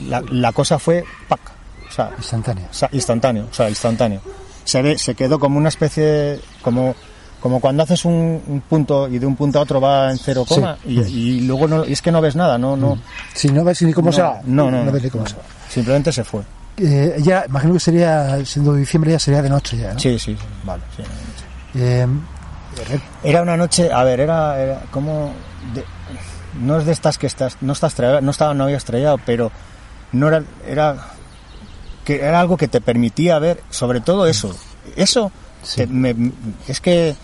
la, la cosa fue ¡pac! O sea, Instantánea. o sea, instantáneo, o sea, instantáneo. Se, ve, se quedó como una especie, de- como, como cuando haces un, un punto y de un punto a otro va en cero Sí. coma y, y luego no, y es que no ves nada, no, no, Si no ves ni cómo no, se va. no, no, No ves ni cómo se va. simplemente se fue. Eh, ya, imagino que sería, siendo diciembre, ya sería de noche ya, ¿no? Sí, sí, sí, vale, sí. Eh, Era una noche, a ver, era, era como, de- no es de estas que estás, no estás no estaba, no había estrellado, pero no era, era, que era algo que te permitía ver, sobre todo eso, eso, te- me- es que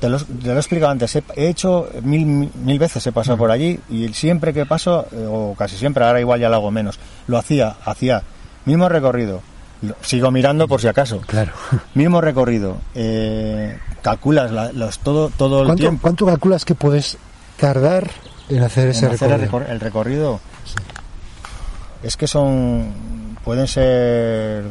te lo, te lo he explicado antes, he, he hecho mil, mil, veces he pasado por allí y siempre que paso, eh, o casi siempre, ahora igual ya lo hago menos, lo hacía, hacía mismo recorrido, lo- sigo mirando por si acaso, claro. mismo recorrido, eh, calculas la- los, todo, todo el ¿Cuánto, tiempo. ¿Cuánto calculas que puedes tardar en hacer ese en hacer el, recorrido? recor- el recorrido es que son pueden ser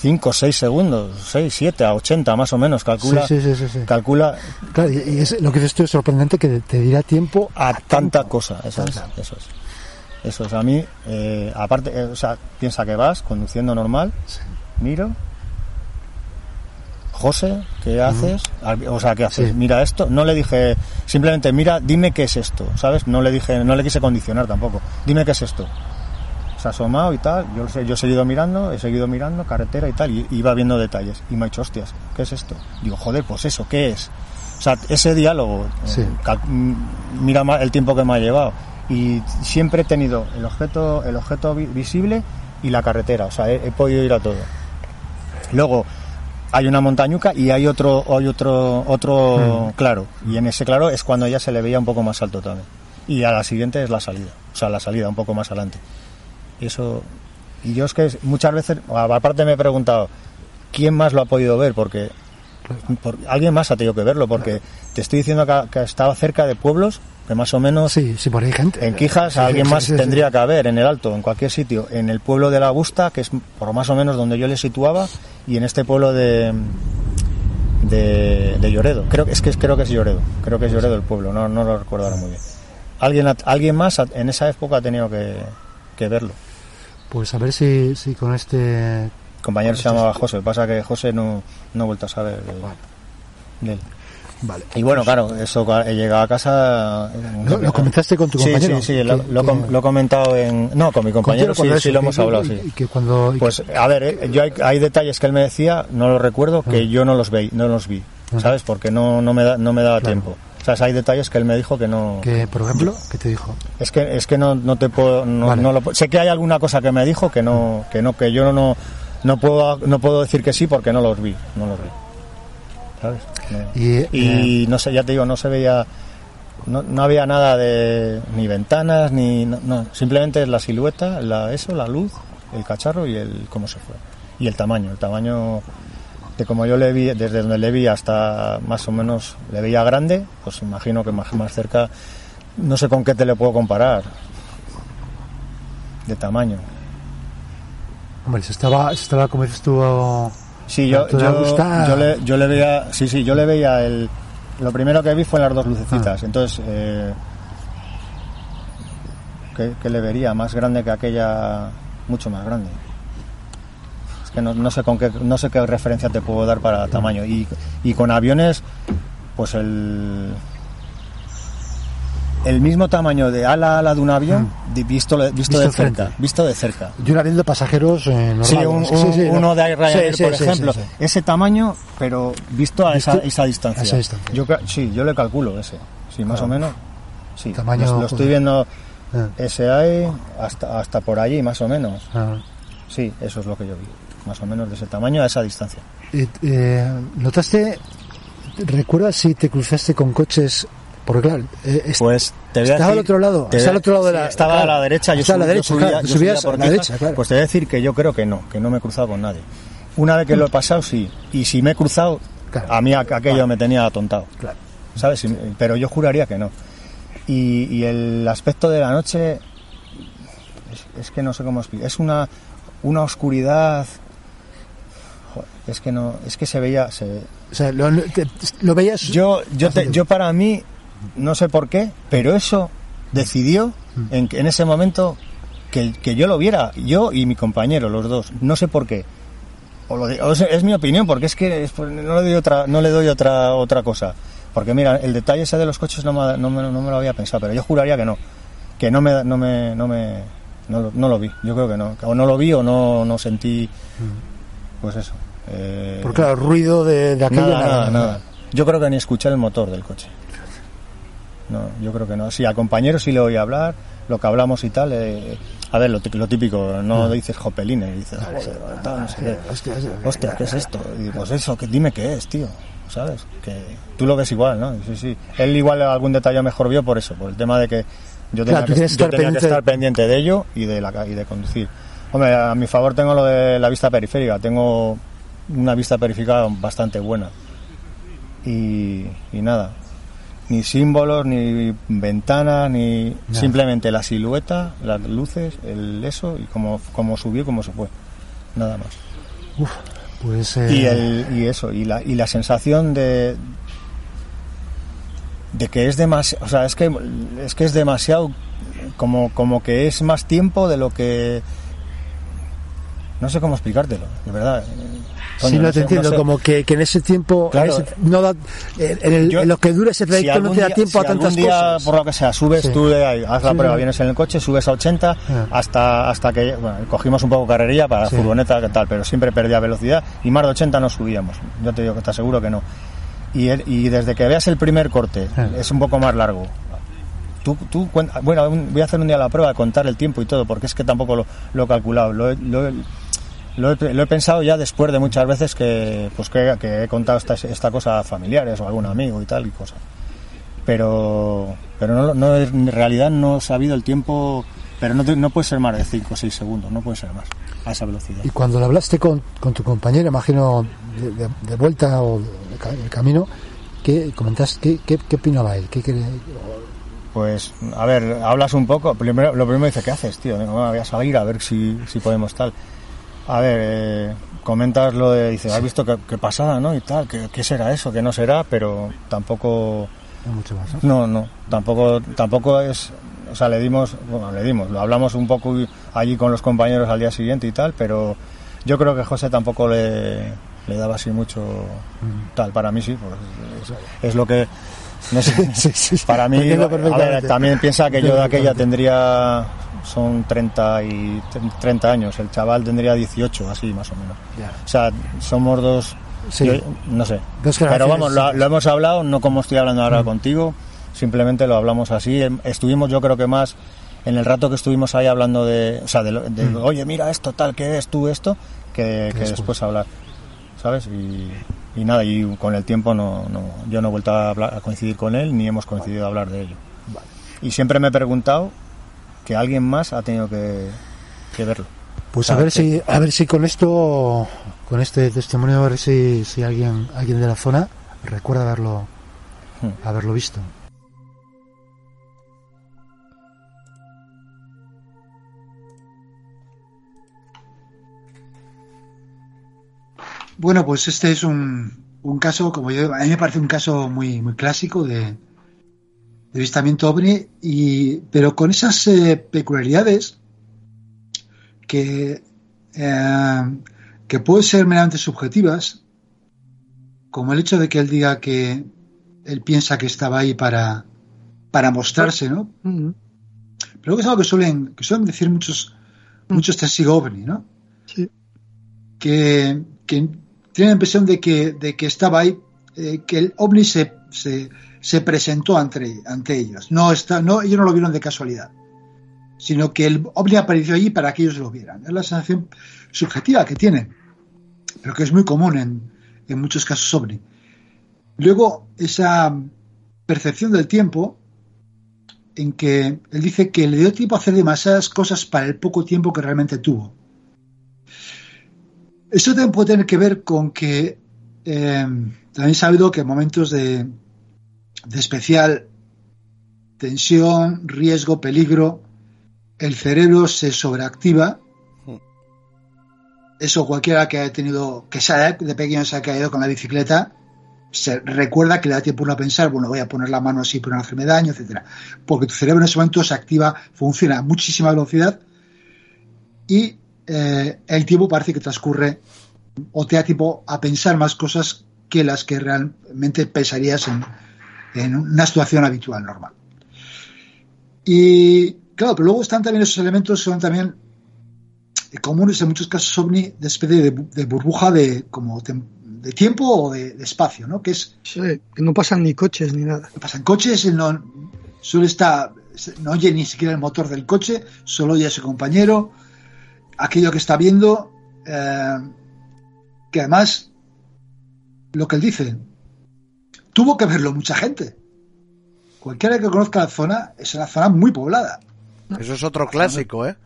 5 6 segundos 6 7 a 80 más o menos calcula Sí, sí, sí, calcula Claro, y es, lo que es sorprendente que te dirá tiempo a tanta cosa eso es, eso es eso es a mí eh, aparte eh, o sea piensa que vas conduciendo normal miro José, ¿qué haces? O sea, ¿qué haces? Sí. Mira esto. No le dije, simplemente, mira, dime qué es esto, ¿sabes? No le dije, no le quise condicionar tampoco. Dime qué es esto. Se ha asomado y tal. Yo, sé, yo he seguido mirando, he seguido mirando, carretera y tal, y iba viendo detalles. Y me ha dicho, hostias, ¿qué es esto? Digo, joder, pues eso, ¿qué es? O sea, ese diálogo, Sí. eh, cal- mm, mira el tiempo que me ha llevado. Y siempre he tenido el objeto, el objeto vi- visible y la carretera. O sea, he, he podido ir a todo. Luego hay una montañuca y hay otro, hay otro, otro claro. Y en ese claro es cuando ya se le veía un poco más alto también. Y a la siguiente es la salida. O sea, la salida un poco más adelante. Y eso. Y yo es que muchas veces, aparte me he preguntado, ¿quién más lo ha podido ver? Porque por- alguien más ha tenido que verlo, porque te estoy diciendo que, que estaba cerca de pueblos que más o menos Sí, sí, por ahí gente. en Quijas Sí, alguien más sí, tendría que haber, en el Alto, en cualquier sitio, en el pueblo de la Busta, que es por más o menos donde yo le situaba, y en este pueblo de de, de Lloredo. Creo que es que creo que es Lloredo, creo que es Lloredo el pueblo, no, no lo recuerdo ahora muy bien. Alguien alguien más en esa época ha tenido que, que verlo. Pues a ver si, si con este... El compañero se llamaba José, lo que pasa que José no, no he vuelto a saber de, de él. Vale. Y bueno, claro, eso he llegado a casa. ¿Lo, lo comentaste con tu Sí, compañero? sí, sí, lo, Que- lo, he comentado en. No, con mi compañero sí, sí lo hemos hablado, sí. y que cuando... y Pues a ver, eh, yo hay, hay detalles que él me decía, no los recuerdo, que Ah. yo no los veí, no los vi, Ah. ¿sabes? Porque no, no me da, no me daba Claro. tiempo. O sea, hay detalles que él me dijo que no. que, por ejemplo, ¿qué te dijo? Es que es que no, no te puedo no, Vale. no lo sé que hay alguna cosa que me dijo que no que no que yo no no puedo no puedo decir que sí porque no los vi, no los vi. ¿Sabes? No. Y, eh, Y no sé, ya te digo, no se veía, no, no había nada de ni ventanas ni no, no, simplemente la silueta, la eso, la luz, el cacharro y el cómo se fue y el tamaño, el tamaño de como yo le vi desde donde le vi hasta más o menos le veía grande, pues imagino que más más cerca no sé con qué te le puedo comparar de tamaño. Hombre, se estaba, se estaba como dices tú... Sí, yo, ¿Te yo, yo, le, yo le veía, sí, sí, yo le veía el, lo primero que vi fue las dos lucecitas, entonces, eh, ¿qué, qué le vería? Más grande que aquella, mucho más grande. Es que no, no sé con qué, no sé qué referencia te puedo dar para tamaño. Y, y con aviones, pues el, el mismo tamaño de ala a ala de un avión, di- visto, visto, Visto de de frente. cerca, visto de cerca. Y un avión de pasajeros eh, normal. Sí, un- Sí, un- sí, no. uno de Ryanair, por ejemplo. Ese tamaño, pero visto a esa, Visto esa distancia. a esa distancia. Yo, sí, yo le calculo ese. Sí, más Claro. o menos. Sí, Tamaño, lo, estoy viendo Ah, ese ahí hasta, hasta por allí, más o menos. ah. Sí, eso es lo que yo vi. Más o menos de ese tamaño a esa distancia. Eh, eh, ¿Notaste, recuerdas si te cruzaste con coches? Porque claro, eh, es- Pues te voy a estaba decir- al otro lado, te al otro lado de sí, la... Estaba claro, a la derecha, yo, a la subía- claro, yo subías subía a por la derecha, claro. Pues te voy a decir que yo creo que no, que no me he cruzado con nadie. Una vez que lo he pasado, sí. Y si me he cruzado, a mí aqu- aquello me tenía atontado. Claro. ¿Sabes? Pero yo juraría que no. Y, y el aspecto de la noche, es, es que no sé cómo explicar. Es una, una oscuridad. Es que no, es que se veía. Se, O sea, lo, lo- te- lo veías... yo, yo, te- yo para mí, no sé por qué, pero eso decidió en, que- en ese momento que, que yo lo viera, yo y mi compañero, los dos. No sé por qué. O lo o es mi opinión, porque es que es- no le doy otra, no le doy otra, otra cosa. Porque mira, el detalle ese de los coches no me, no me, no me lo había pensado, pero yo juraría que no. Que no me, no me, no me, no, lo- no lo vi. Yo creo que no. O no lo vi o no, no sentí, pues eso. Eh, Porque claro, el ruido de, de aquello... nada, nada, nada. Yo creo que ni escuché el motor del coche. No, yo creo que no. Sí, al compañero sí le oí hablar, lo que hablamos y tal. eh, a ver, lo, tí- lo típico, no dices jopeline, dices, joder, tal, no sé qué. Hostia, ¿qué es esto? Y pues eso, que dime qué es, tío. ¿Sabes? Que tú lo ves igual, ¿no? Sí, sí. Él igual algún detalle mejor vio por eso, por el tema de que yo tenía, Claro, que, yo estar que pendiente estar pendiente de ello y de, la, y de conducir. Hombre, a mi favor tengo lo de la vista periférica. Tengo una vista periférica bastante buena. Y, y nada. Ni símbolos, ni ventanas, ni simplemente la silueta, las luces, el eso y cómo, cómo subió cómo se fue. Nada más. Uf, pues... eh, Y, el, y eso, y la, y la sensación de de que es demasiado, o sea, es que es que es demasiado como como que es más tiempo de lo que no sé cómo explicártelo, de verdad. Sí, no, te entiendo, como que, que, en ese tiempo, no da, en, el, en, lo que dura ese trayecto no te da tiempo a tantas día, cosas. por lo que sea, subes, tú haz la prueba, vienes en el coche, subes a 80 ah. hasta hasta que, bueno, cogimos un poco carrería para la furgoneta, que tal, pero siempre perdía velocidad y más de 80 no subíamos. Yo te digo que te aseguro que no. Y, y desde que veas el primer corte, ah. es un poco más largo, Tú, tú, bueno, voy a hacer un día la prueba de contar el tiempo y todo, porque es que tampoco lo, lo he calculado. Lo, lo, lo he, pensado ya después de muchas veces que, pues que, he contado esta, esta, cosa a familiares o a algún amigo y tal y cosas. Pero, pero no, en realidad no he sabido el tiempo, pero no, no puede ser más de 5 o 6 segundos, no puede ser más a esa velocidad. Y cuando lo hablaste con, con tu compañero, imagino, de, vuelta o de, camino, ¿qué comentaste? ¿Qué, qué, opinaba él? ¿Qué, pues, a ver, hablas un poco. Primero, lo primero dice, ¿qué haces, tío? No, voy a salir a ver si, si podemos tal. A ver, eh, comentas lo de, dice, has visto qué, pasada, ¿no? Y tal, ¿qué, será eso? ¿Qué no será? Pero tampoco... No mucho más. No, no, tampoco, tampoco es... O sea, le dimos, bueno, le dimos, lo hablamos un poco allí con los compañeros al día siguiente y tal, pero yo creo que José tampoco le, le daba así mucho tal. Para mí sí, pues es, lo que... No sé, para mí, a ver, también piensa que yo de aquella tendría son 30 y 30 años, el chaval tendría 18, así más o menos. O sea, somos dos, no sé. Pero vamos, lo, hemos hablado, no como estoy hablando ahora mm. contigo, simplemente lo hablamos así. Em, estuvimos yo creo que más en el rato que estuvimos ahí hablando de, o sea, de, mm. oye, mira esto, tal, ¿qué es tú esto? Que, después hablar, ¿sabes? Y, y, nada, y con el tiempo no, no yo no he vuelto a, a coincidir con él, ni hemos coincidido a hablar de ello. Y siempre me he preguntado que alguien más ha tenido que, verlo. Pues a ver si a ver si con esto con este testimonio a ver si, si alguien alguien de la zona recuerda haberlo hmm. haberlo visto. Bueno, pues este es un, un caso, como yo, a mí me parece un caso muy, muy clásico de, de avistamiento ovni, y, pero con esas eh, peculiaridades que, eh, que pueden ser meramente subjetivas, como el hecho de que él diga que él piensa que estaba ahí para, para mostrarse, ¿no? Pero que es algo que suelen, que suelen decir muchos, muchos testigos ovni, ¿no? Sí. Que, que tienen la impresión de que, de que estaba ahí, eh, que el ovni se, se, se presentó ante, ante ellos. No está, no, ellos no lo vieron de casualidad, sino que el ovni apareció allí para que ellos lo vieran. Es la sensación subjetiva que tienen, pero que es muy común en, en muchos casos ovni. Luego, esa percepción del tiempo, en que él dice que le dio tiempo a hacer demasiadas cosas para el poco tiempo que realmente tuvo. Eso también puede tener que ver con que eh, también sabido que en momentos de, de especial tensión, riesgo, peligro, el cerebro se sobreactiva. Eso cualquiera que haya tenido, que sea de pequeño se ha caído con la bicicleta, se recuerda que le da tiempo a pensar, bueno, voy a poner la mano así para no hacerme daño, etcétera. Porque tu cerebro en ese momento se activa, funciona a muchísima velocidad y eh, el tiempo parece que transcurre o te da tiempo a pensar más cosas que las que realmente pensarías en, en una situación habitual, normal. Y claro, pero luego están también esos elementos, son también comunes en muchos casos ovni de especie de, burbuja de como de tiempo o de, espacio, ¿no? Que es que no pasan ni coches ni nada. No pasan coches, no solo está no oye ni siquiera el motor del coche, solo oye a su compañero, aquello que está viendo, eh, que además lo que él dice, tuvo que verlo mucha gente. Cualquiera que conozca la zona, es una zona muy poblada. Eso es otro clásico, ¿eh?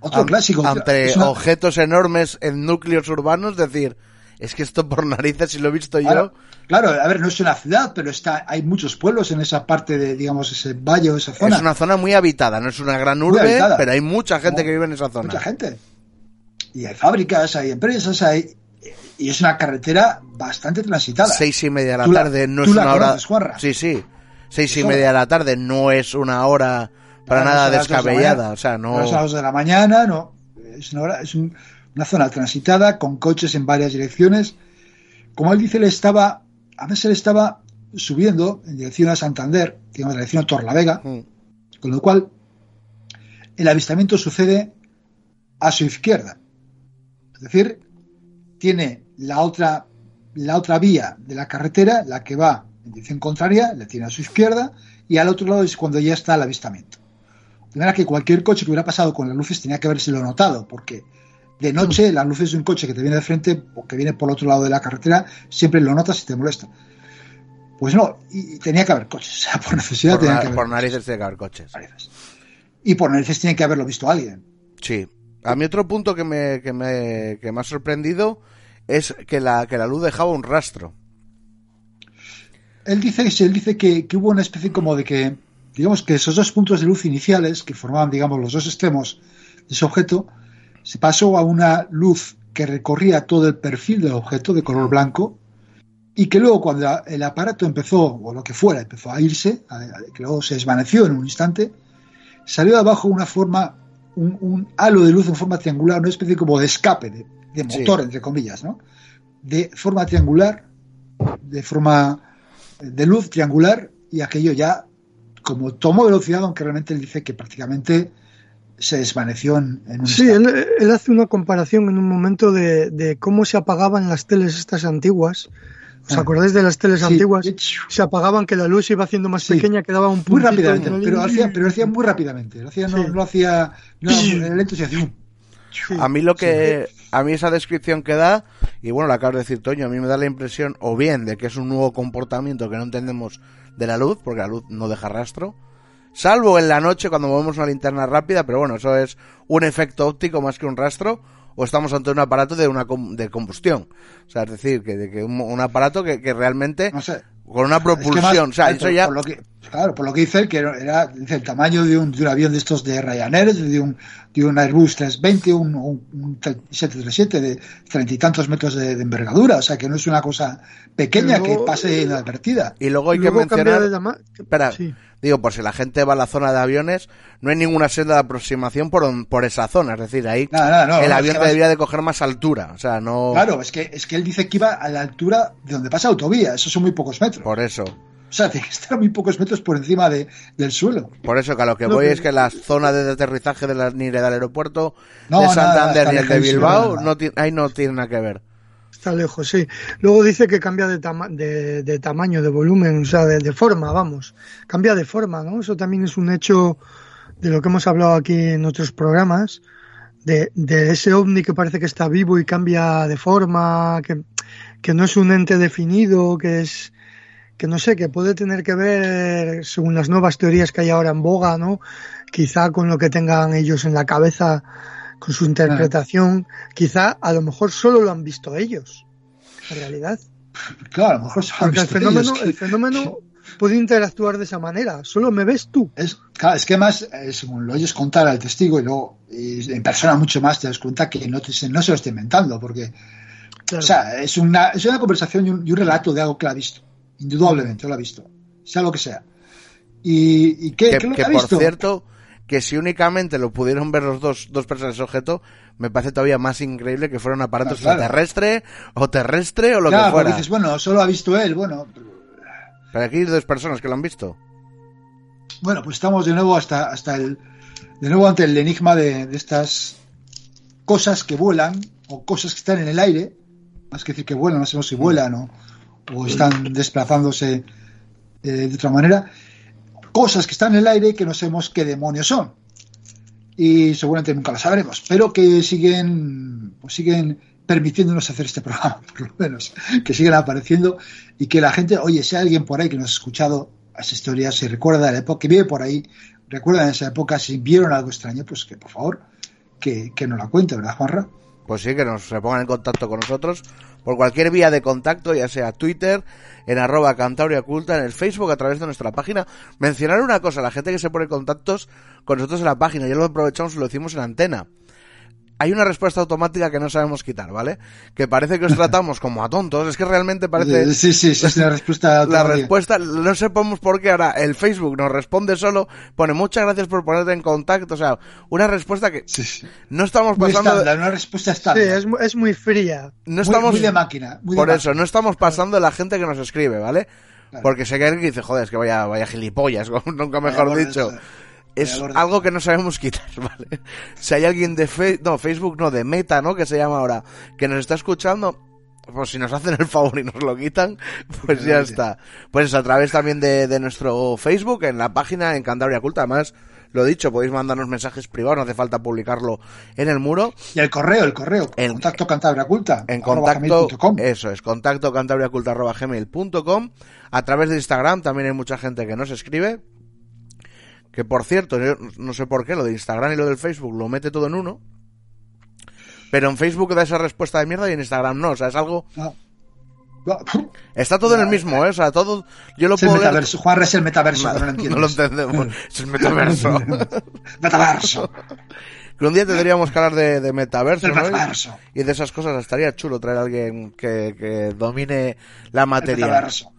Otro clásico. Entre objetos enormes en núcleos urbanos, decir, es que esto por narices, si lo he visto yo. Claro, a ver, no es una ciudad, pero está, hay muchos pueblos en esa parte de, digamos, ese valle o esa zona. Es una zona muy habitada, no es una gran urbe, pero hay mucha gente que vive en esa zona. Mucha gente. Y hay fábricas, hay empresas, hay y es una carretera bastante transitada. Seis y media de la tarde no es una hora. sí, sí. Seis y media de la tarde no es una hora para nada descabellada. o sea, no. No es a las de la mañana, no. Es una hora, es un, Una zona transitada con coches en varias direcciones. Como él dice, le estaba, a veces él estaba subiendo en dirección a Santander, digamos, en dirección a Torlavega, Mm. con lo cual el avistamiento sucede a su izquierda. Es decir, tiene la otra, la otra vía de la carretera, la que va en dirección contraria, la tiene a su izquierda, y al otro lado es cuando ya está el avistamiento. De manera que cualquier coche que hubiera pasado con las luces tenía que habérselo notado, porque de noche las luces de un coche que te viene de frente o que viene por el otro lado de la carretera siempre lo notas y te molesta. Pues no, y, tenía que haber coches, o sea, por necesidad Por, tenía que haber por coches. narices tiene que haber coches. Narices. Y por narices tiene que haberlo visto alguien. Sí. A mí otro punto que me, que me, que me ha sorprendido es que la, que la luz dejaba un rastro. Él dice, él dice que, hubo una especie como de que, digamos que esos dos puntos de luz iniciales, que formaban, digamos, los dos extremos de ese objeto, se pasó a una luz que recorría todo el perfil del objeto de color blanco y que luego cuando el aparato empezó, o lo que fuera, empezó a irse, que luego se desvaneció en un instante, salió de abajo una forma, un, un halo de luz en forma triangular, una especie como de escape, de Sí. motor, entre comillas, ¿no? De forma triangular, de forma de luz triangular, y aquello ya, como tomó velocidad, aunque realmente él dice que prácticamente se desvaneció en, en un Sí, él, él hace una comparación en un momento de, de cómo se apagaban las teles estas antiguas. ¿Os Ah. acordáis de las teles Sí, antiguas? Se apagaban, que la luz se iba haciendo más Sí. pequeña, quedaba un Muy rápidamente, en el- pero lo hacía, pero lo hacía muy rápidamente. Lo hacía, no, Sí. no hacía no era muy lento, se hacía un- Sí. A mí lo que, a mí esa descripción que da, y bueno, lo acabas de decir Toño, a mí me da la impresión o bien de que es un nuevo comportamiento que no entendemos de la luz, porque la luz no deja rastro, salvo en la noche cuando movemos una linterna rápida, pero bueno, eso es un efecto óptico más que un rastro, o estamos ante un aparato de una com- de combustión. O sea, es decir, que, de que un, un aparato que, que realmente no sé. con una Es que más- propulsión, o sea, eso ya por lo que, claro, por lo que dice él, que era dice, el tamaño de un, de un avión de estos de Ryanair, de un, de un Airbus 320, un, un, un 737 de treinta y tantos metros de, de envergadura, o sea, que no es una cosa pequeña Luego- que pase inadvertida. y luego hay Luego que cambia mencionar de Espera, Sí. digo, por si la gente va a la zona de aviones, no hay ninguna senda de aproximación por, por esa zona. Es decir, ahí Nada, nada, no, el no, avión es que vas- debería de coger más altura. O sea, no. Claro, es que, es que él dice que iba a la altura de donde pasa autovía, eso son muy pocos metros. Por eso. O sea, tiene que estar muy pocos metros por encima de, del suelo. Por eso que a lo que No, voy es que la zona de aterrizaje de la, ni del aeropuerto No, de Santander ni el de Bilbao, no ahí no tiene nada que ver. Está lejos, sí. Luego dice que cambia de, tama- de, de tamaño, de volumen, o sea, de, de forma, vamos. Cambia de forma, ¿no? Eso también es un hecho de lo que hemos hablado aquí en otros programas, de, de ese ovni que parece que está vivo y cambia de forma, que, que no es un ente definido, que es que no sé, que puede tener que ver, según las nuevas teorías que hay ahora en boga, ¿no? Quizá con lo que tengan ellos en la cabeza, con su interpretación, quizá a lo mejor solo lo han visto ellos, en realidad. Claro, a lo mejor se lo han Porque el fenómeno, ellos, el fenómeno puede interactuar de esa manera, solo me ves tú. Es, claro, es que más, eh, según lo oyes contar al testigo y luego y en persona mucho más, te das cuenta que no, te- no se lo está inventando, porque Claro. o sea, es una, es una conversación y un, y un relato de algo que la ha visto. Indudablemente lo ha visto, sea lo que sea. ¿Y, y qué, que qué lo por cierto, que si únicamente lo pudieron ver los dos, dos personas objeto, me parece todavía más increíble que fuera un aparato Ah, claro. extraterrestre o terrestre o lo Claro, que fuera. dices, bueno, solo ha visto él, bueno, Pero aquí hay dos personas que lo han visto. Bueno, pues estamos de nuevo hasta, hasta el, de nuevo ante el enigma de, de estas cosas que vuelan o cosas que están en el aire, más que decir que vuelan, no sabemos si vuelan o, o están desplazándose eh, de otra manera, cosas que están en el aire que no sabemos qué demonios son. Y seguramente nunca lo sabremos, pero que siguen, pues siguen permitiéndonos hacer este programa, por lo menos, que siguen apareciendo y que la gente, oye, si hay alguien por ahí que nos ha escuchado esa historia, si recuerda la época, que vive por ahí, recuerdan esa época, si vieron algo extraño, pues que por favor, que, que nos la cuente, ¿verdad, Juanra? Pues sí, que nos se pongan en contacto con nosotros por cualquier vía de contacto, ya sea Twitter, en arroba Cantabria Oculta, en el Facebook, a través de nuestra página. Mencionar una cosa, la gente que se pone en contactos con nosotros en la página, ya lo aprovechamos y lo decimos en antena. Hay una respuesta automática que no sabemos quitar, ¿vale? Que parece que os tratamos como a tontos, es que realmente parece... Sí, sí, sí, es la respuesta La automática. respuesta, no sepamos por qué ahora el Facebook nos responde solo, pone muchas gracias por ponerte en contacto, o sea, una respuesta que Sí, sí. no estamos Muy pasando... estándar, una respuesta Sí, estándar. es, mu- es muy fría. no Muy- estamos muy de máquina. muy de por máquina. eso no estamos pasando de la gente que nos escribe vale Claro. porque sé que hay alguien que dice joder es que vaya vaya gilipollas nunca mejor dicho eso. Es algo que no sabemos quitar vale si hay alguien de Fe- no Facebook no de Meta no que se llama ahora que nos está escuchando pues si nos hacen el favor y nos lo quitan, pues ya está. Pues a través también de, de nuestro Facebook, en la página en Cantabria Culta. Además, lo dicho, podéis mandarnos mensajes privados, no hace falta publicarlo en el muro. Y el correo, el correo. En- contacto Cantabria Culta. En contacto, eso es, contacto cantabriaculta.gmail.com. A través de Instagram también hay mucha gente que nos escribe. Que por cierto, yo no sé por qué, lo de Instagram y lo del Facebook lo mete todo en uno. Pero en Facebook da esa respuesta de mierda y en Instagram no. O sea, es algo. No. No, Está todo en el mismo, ¿eh? O sea, todo. Yo lo Es el puedo leer- metaverso. Juan es el metaverso, que no lo. No lo entendemos. Es el metaverso. metaverso. que un día tendríamos que hablar de, de metaverso, El ¿no? metaverso. Y de esas cosas estaría chulo traer a alguien que, que domine la El materia. metaverso.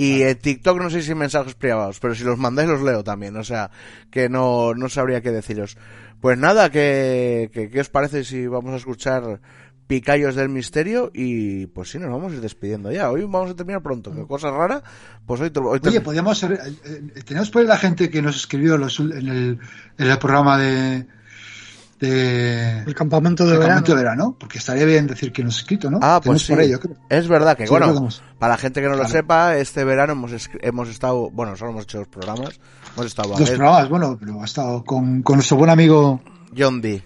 Y en TikTok no sé si mensajes privados, pero si los mandáis los leo también, o sea, que no, no sabría qué deciros. Pues nada, que, que- ¿qué os parece si vamos a escuchar Picayos del Misterio? Y pues sí, nos vamos a ir despidiendo ya. Hoy vamos a terminar pronto, que cosa rara, pues hoy, hoy Oye, podríamos. eh, eh, tenemos por ahí la gente que nos escribió los en, el, en el programa de. De El campamento de del verano. campamento de verano, porque estaría bien decir que nos ha escrito, ¿no? Ah, pues sí. por yo creo. Es verdad que, Sí, bueno, hemos- para la gente que no lo sepa, este verano hemos, hemos estado, bueno, solo hemos hecho dos programas, hemos estado Dos programas, bueno, pero ha estado con, con nuestro buen amigo John D.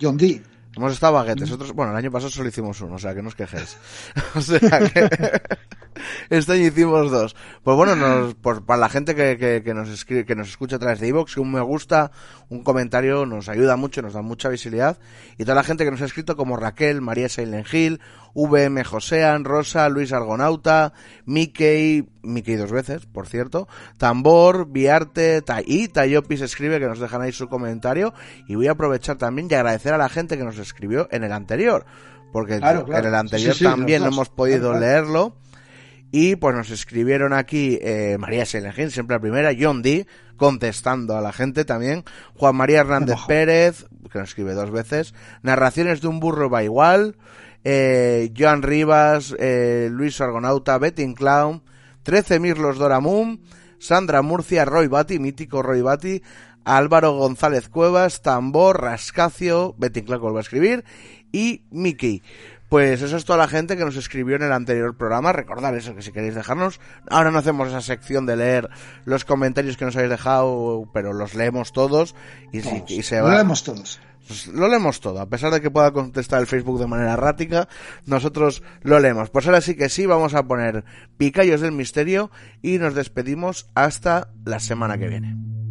John D. Hemos estado baguetes, otros, bueno, el año pasado solo hicimos uno, o sea, que no os quejéis. o sea, que este año hicimos dos. Pues bueno, nos, por, para la gente que, que, que nos escribe, que nos escucha a través de iVoox, que un me gusta, un comentario nos ayuda mucho, nos da mucha visibilidad. Y toda la gente que nos ha escrito como Raquel, María Silent Hill, VM Josean, Rosa, Luis Argonauta, Mickey, Mickey dos veces, por cierto, Tambor, Viarte, Ta- y Tayopis escribe que nos dejan ahí su comentario. Y voy a aprovechar también y agradecer a la gente que nos escribió en el anterior. Porque Claro, claro. en el anterior Sí, sí, también no hemos podido Claro, leerlo. Y pues nos escribieron aquí eh, María Selenjín, siempre la primera, John D, contestando a la gente también, Juan María Hernández Ojo. Pérez, que nos escribe dos veces, Narraciones de un burro va igual, eh, Joan Rivas, eh, Luis Argonauta, Betty Clown, 13 Mirlos Doramum, Sandra Murcia, Roy Bati, mítico Roy Bati, Álvaro González Cuevas, Tambor, Rascacio, Betty Clown vuelve a escribir, y Mickey. Pues eso es toda la gente que nos escribió en el anterior programa. Recordad eso, que si queréis dejarnos, ahora no hacemos esa sección de leer los comentarios que nos habéis dejado, pero los leemos todos y, Todos. y se Lo va. leemos todos. Pues lo leemos todo, a pesar de que pueda contestar el Facebook de manera errática, nosotros lo leemos. Pues ahora sí que sí, vamos a poner Picayos del Misterio y nos despedimos hasta la semana que viene.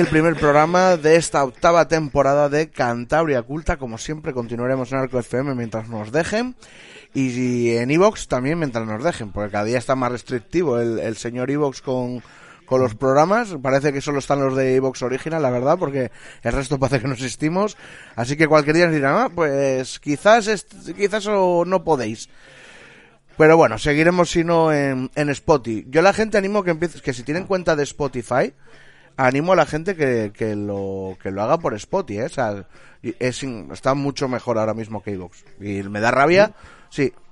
El primer programa de esta octava temporada de Cantabria Culta. Como siempre, continuaremos en Arco FM mientras nos dejen. Y en Evox también mientras nos dejen, porque cada día está más restrictivo el, señor Evox con, con los programas. Parece que solo están los de Evox original, la verdad, porque el resto parece que no existimos. Así que cualquier día nos dirán, ah, pues quizás, quizás o no podéis. Pero bueno, seguiremos si no en, en Spotify. Yo la gente animo que empieces, que si tienen cuenta de Spotify, animo a la gente que, que lo, que lo haga por Spotify, ¿eh? O sea, es, está mucho mejor ahora mismo que iVoox. Y me da rabia,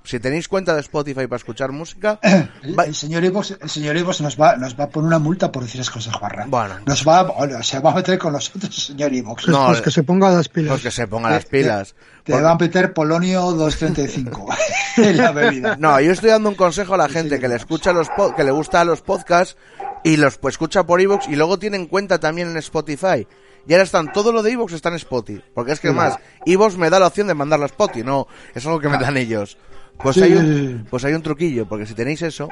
si tenéis cuenta de Spotify para escuchar música, El, va- el señor Ivos, el señor nos va, nos va a poner una multa por decir esas cosas, Juanra. Bueno. Nos va, a- se va a meter con nosotros, el señor Ivos. No, pues que se ponga las pilas. pues que se pongan las pilas. Te Porque- va a meter Polonio 235 en la bebida. No, yo estoy dando un consejo a la gente que le escucha los po- que le gusta los podcasts y los pues escucha por iVoox y luego tienen cuenta también en Spotify. Y ahora están, todo lo de iVoox está en Spotify. Porque es que más, iVoox me da la opción de mandarlo a Spotify, no, es algo que me dan ellos. Pues Sí, hay un, pues hay un truquillo, porque si tenéis eso,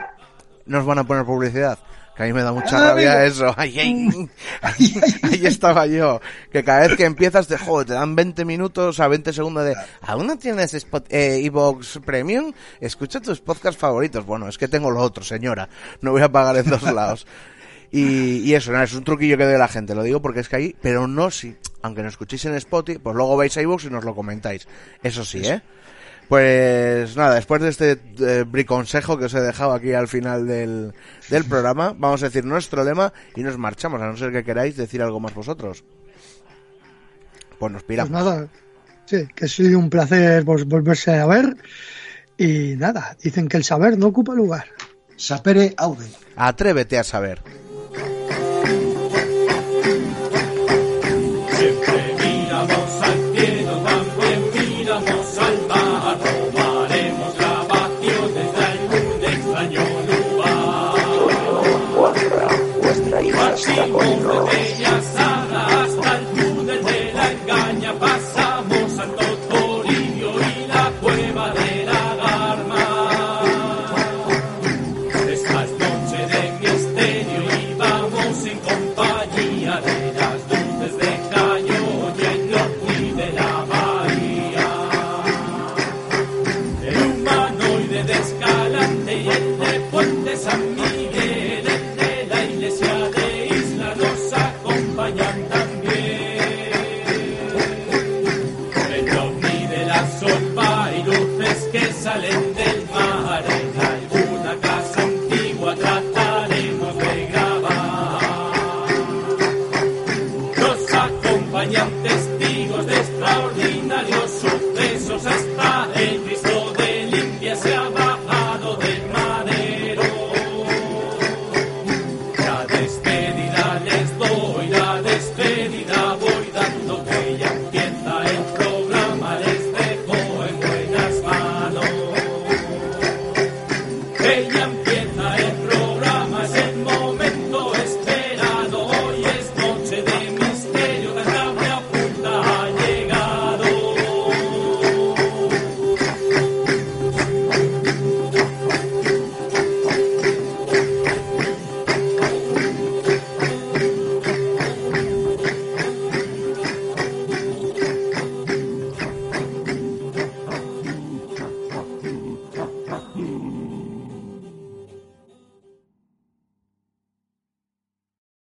no os van a poner publicidad. Que a mí me da mucha Ah, rabia amigo. eso. Ay, ay, ay, ahí estaba yo. Que cada vez que empiezas te, joder, te dan 20 minutos a 20 segundos de, ¿aún no tienes eh, iVoox Premium? Escucha tus podcasts favoritos. Bueno, es que tengo lo otro, señora. No voy a pagar en dos lados. Y, y eso, nada, es un truquillo que doy a la gente, lo digo porque es que ahí, pero no si, aunque nos escuchéis en Spotify, pues luego vais a iVoox y nos lo comentáis. Eso sí, ¿eh? Pues nada, después de este eh, briconsejo que os he dejado aquí al final del, del programa, vamos a decir nuestro lema y nos marchamos, a no ser que queráis decir algo más vosotros. Pues nos Pues piramos. nada, sí, que ha sido un placer pues, volverse a ver. Y nada, dicen que el saber no ocupa lugar. Sapere aude. Atrévete a saber. Siempre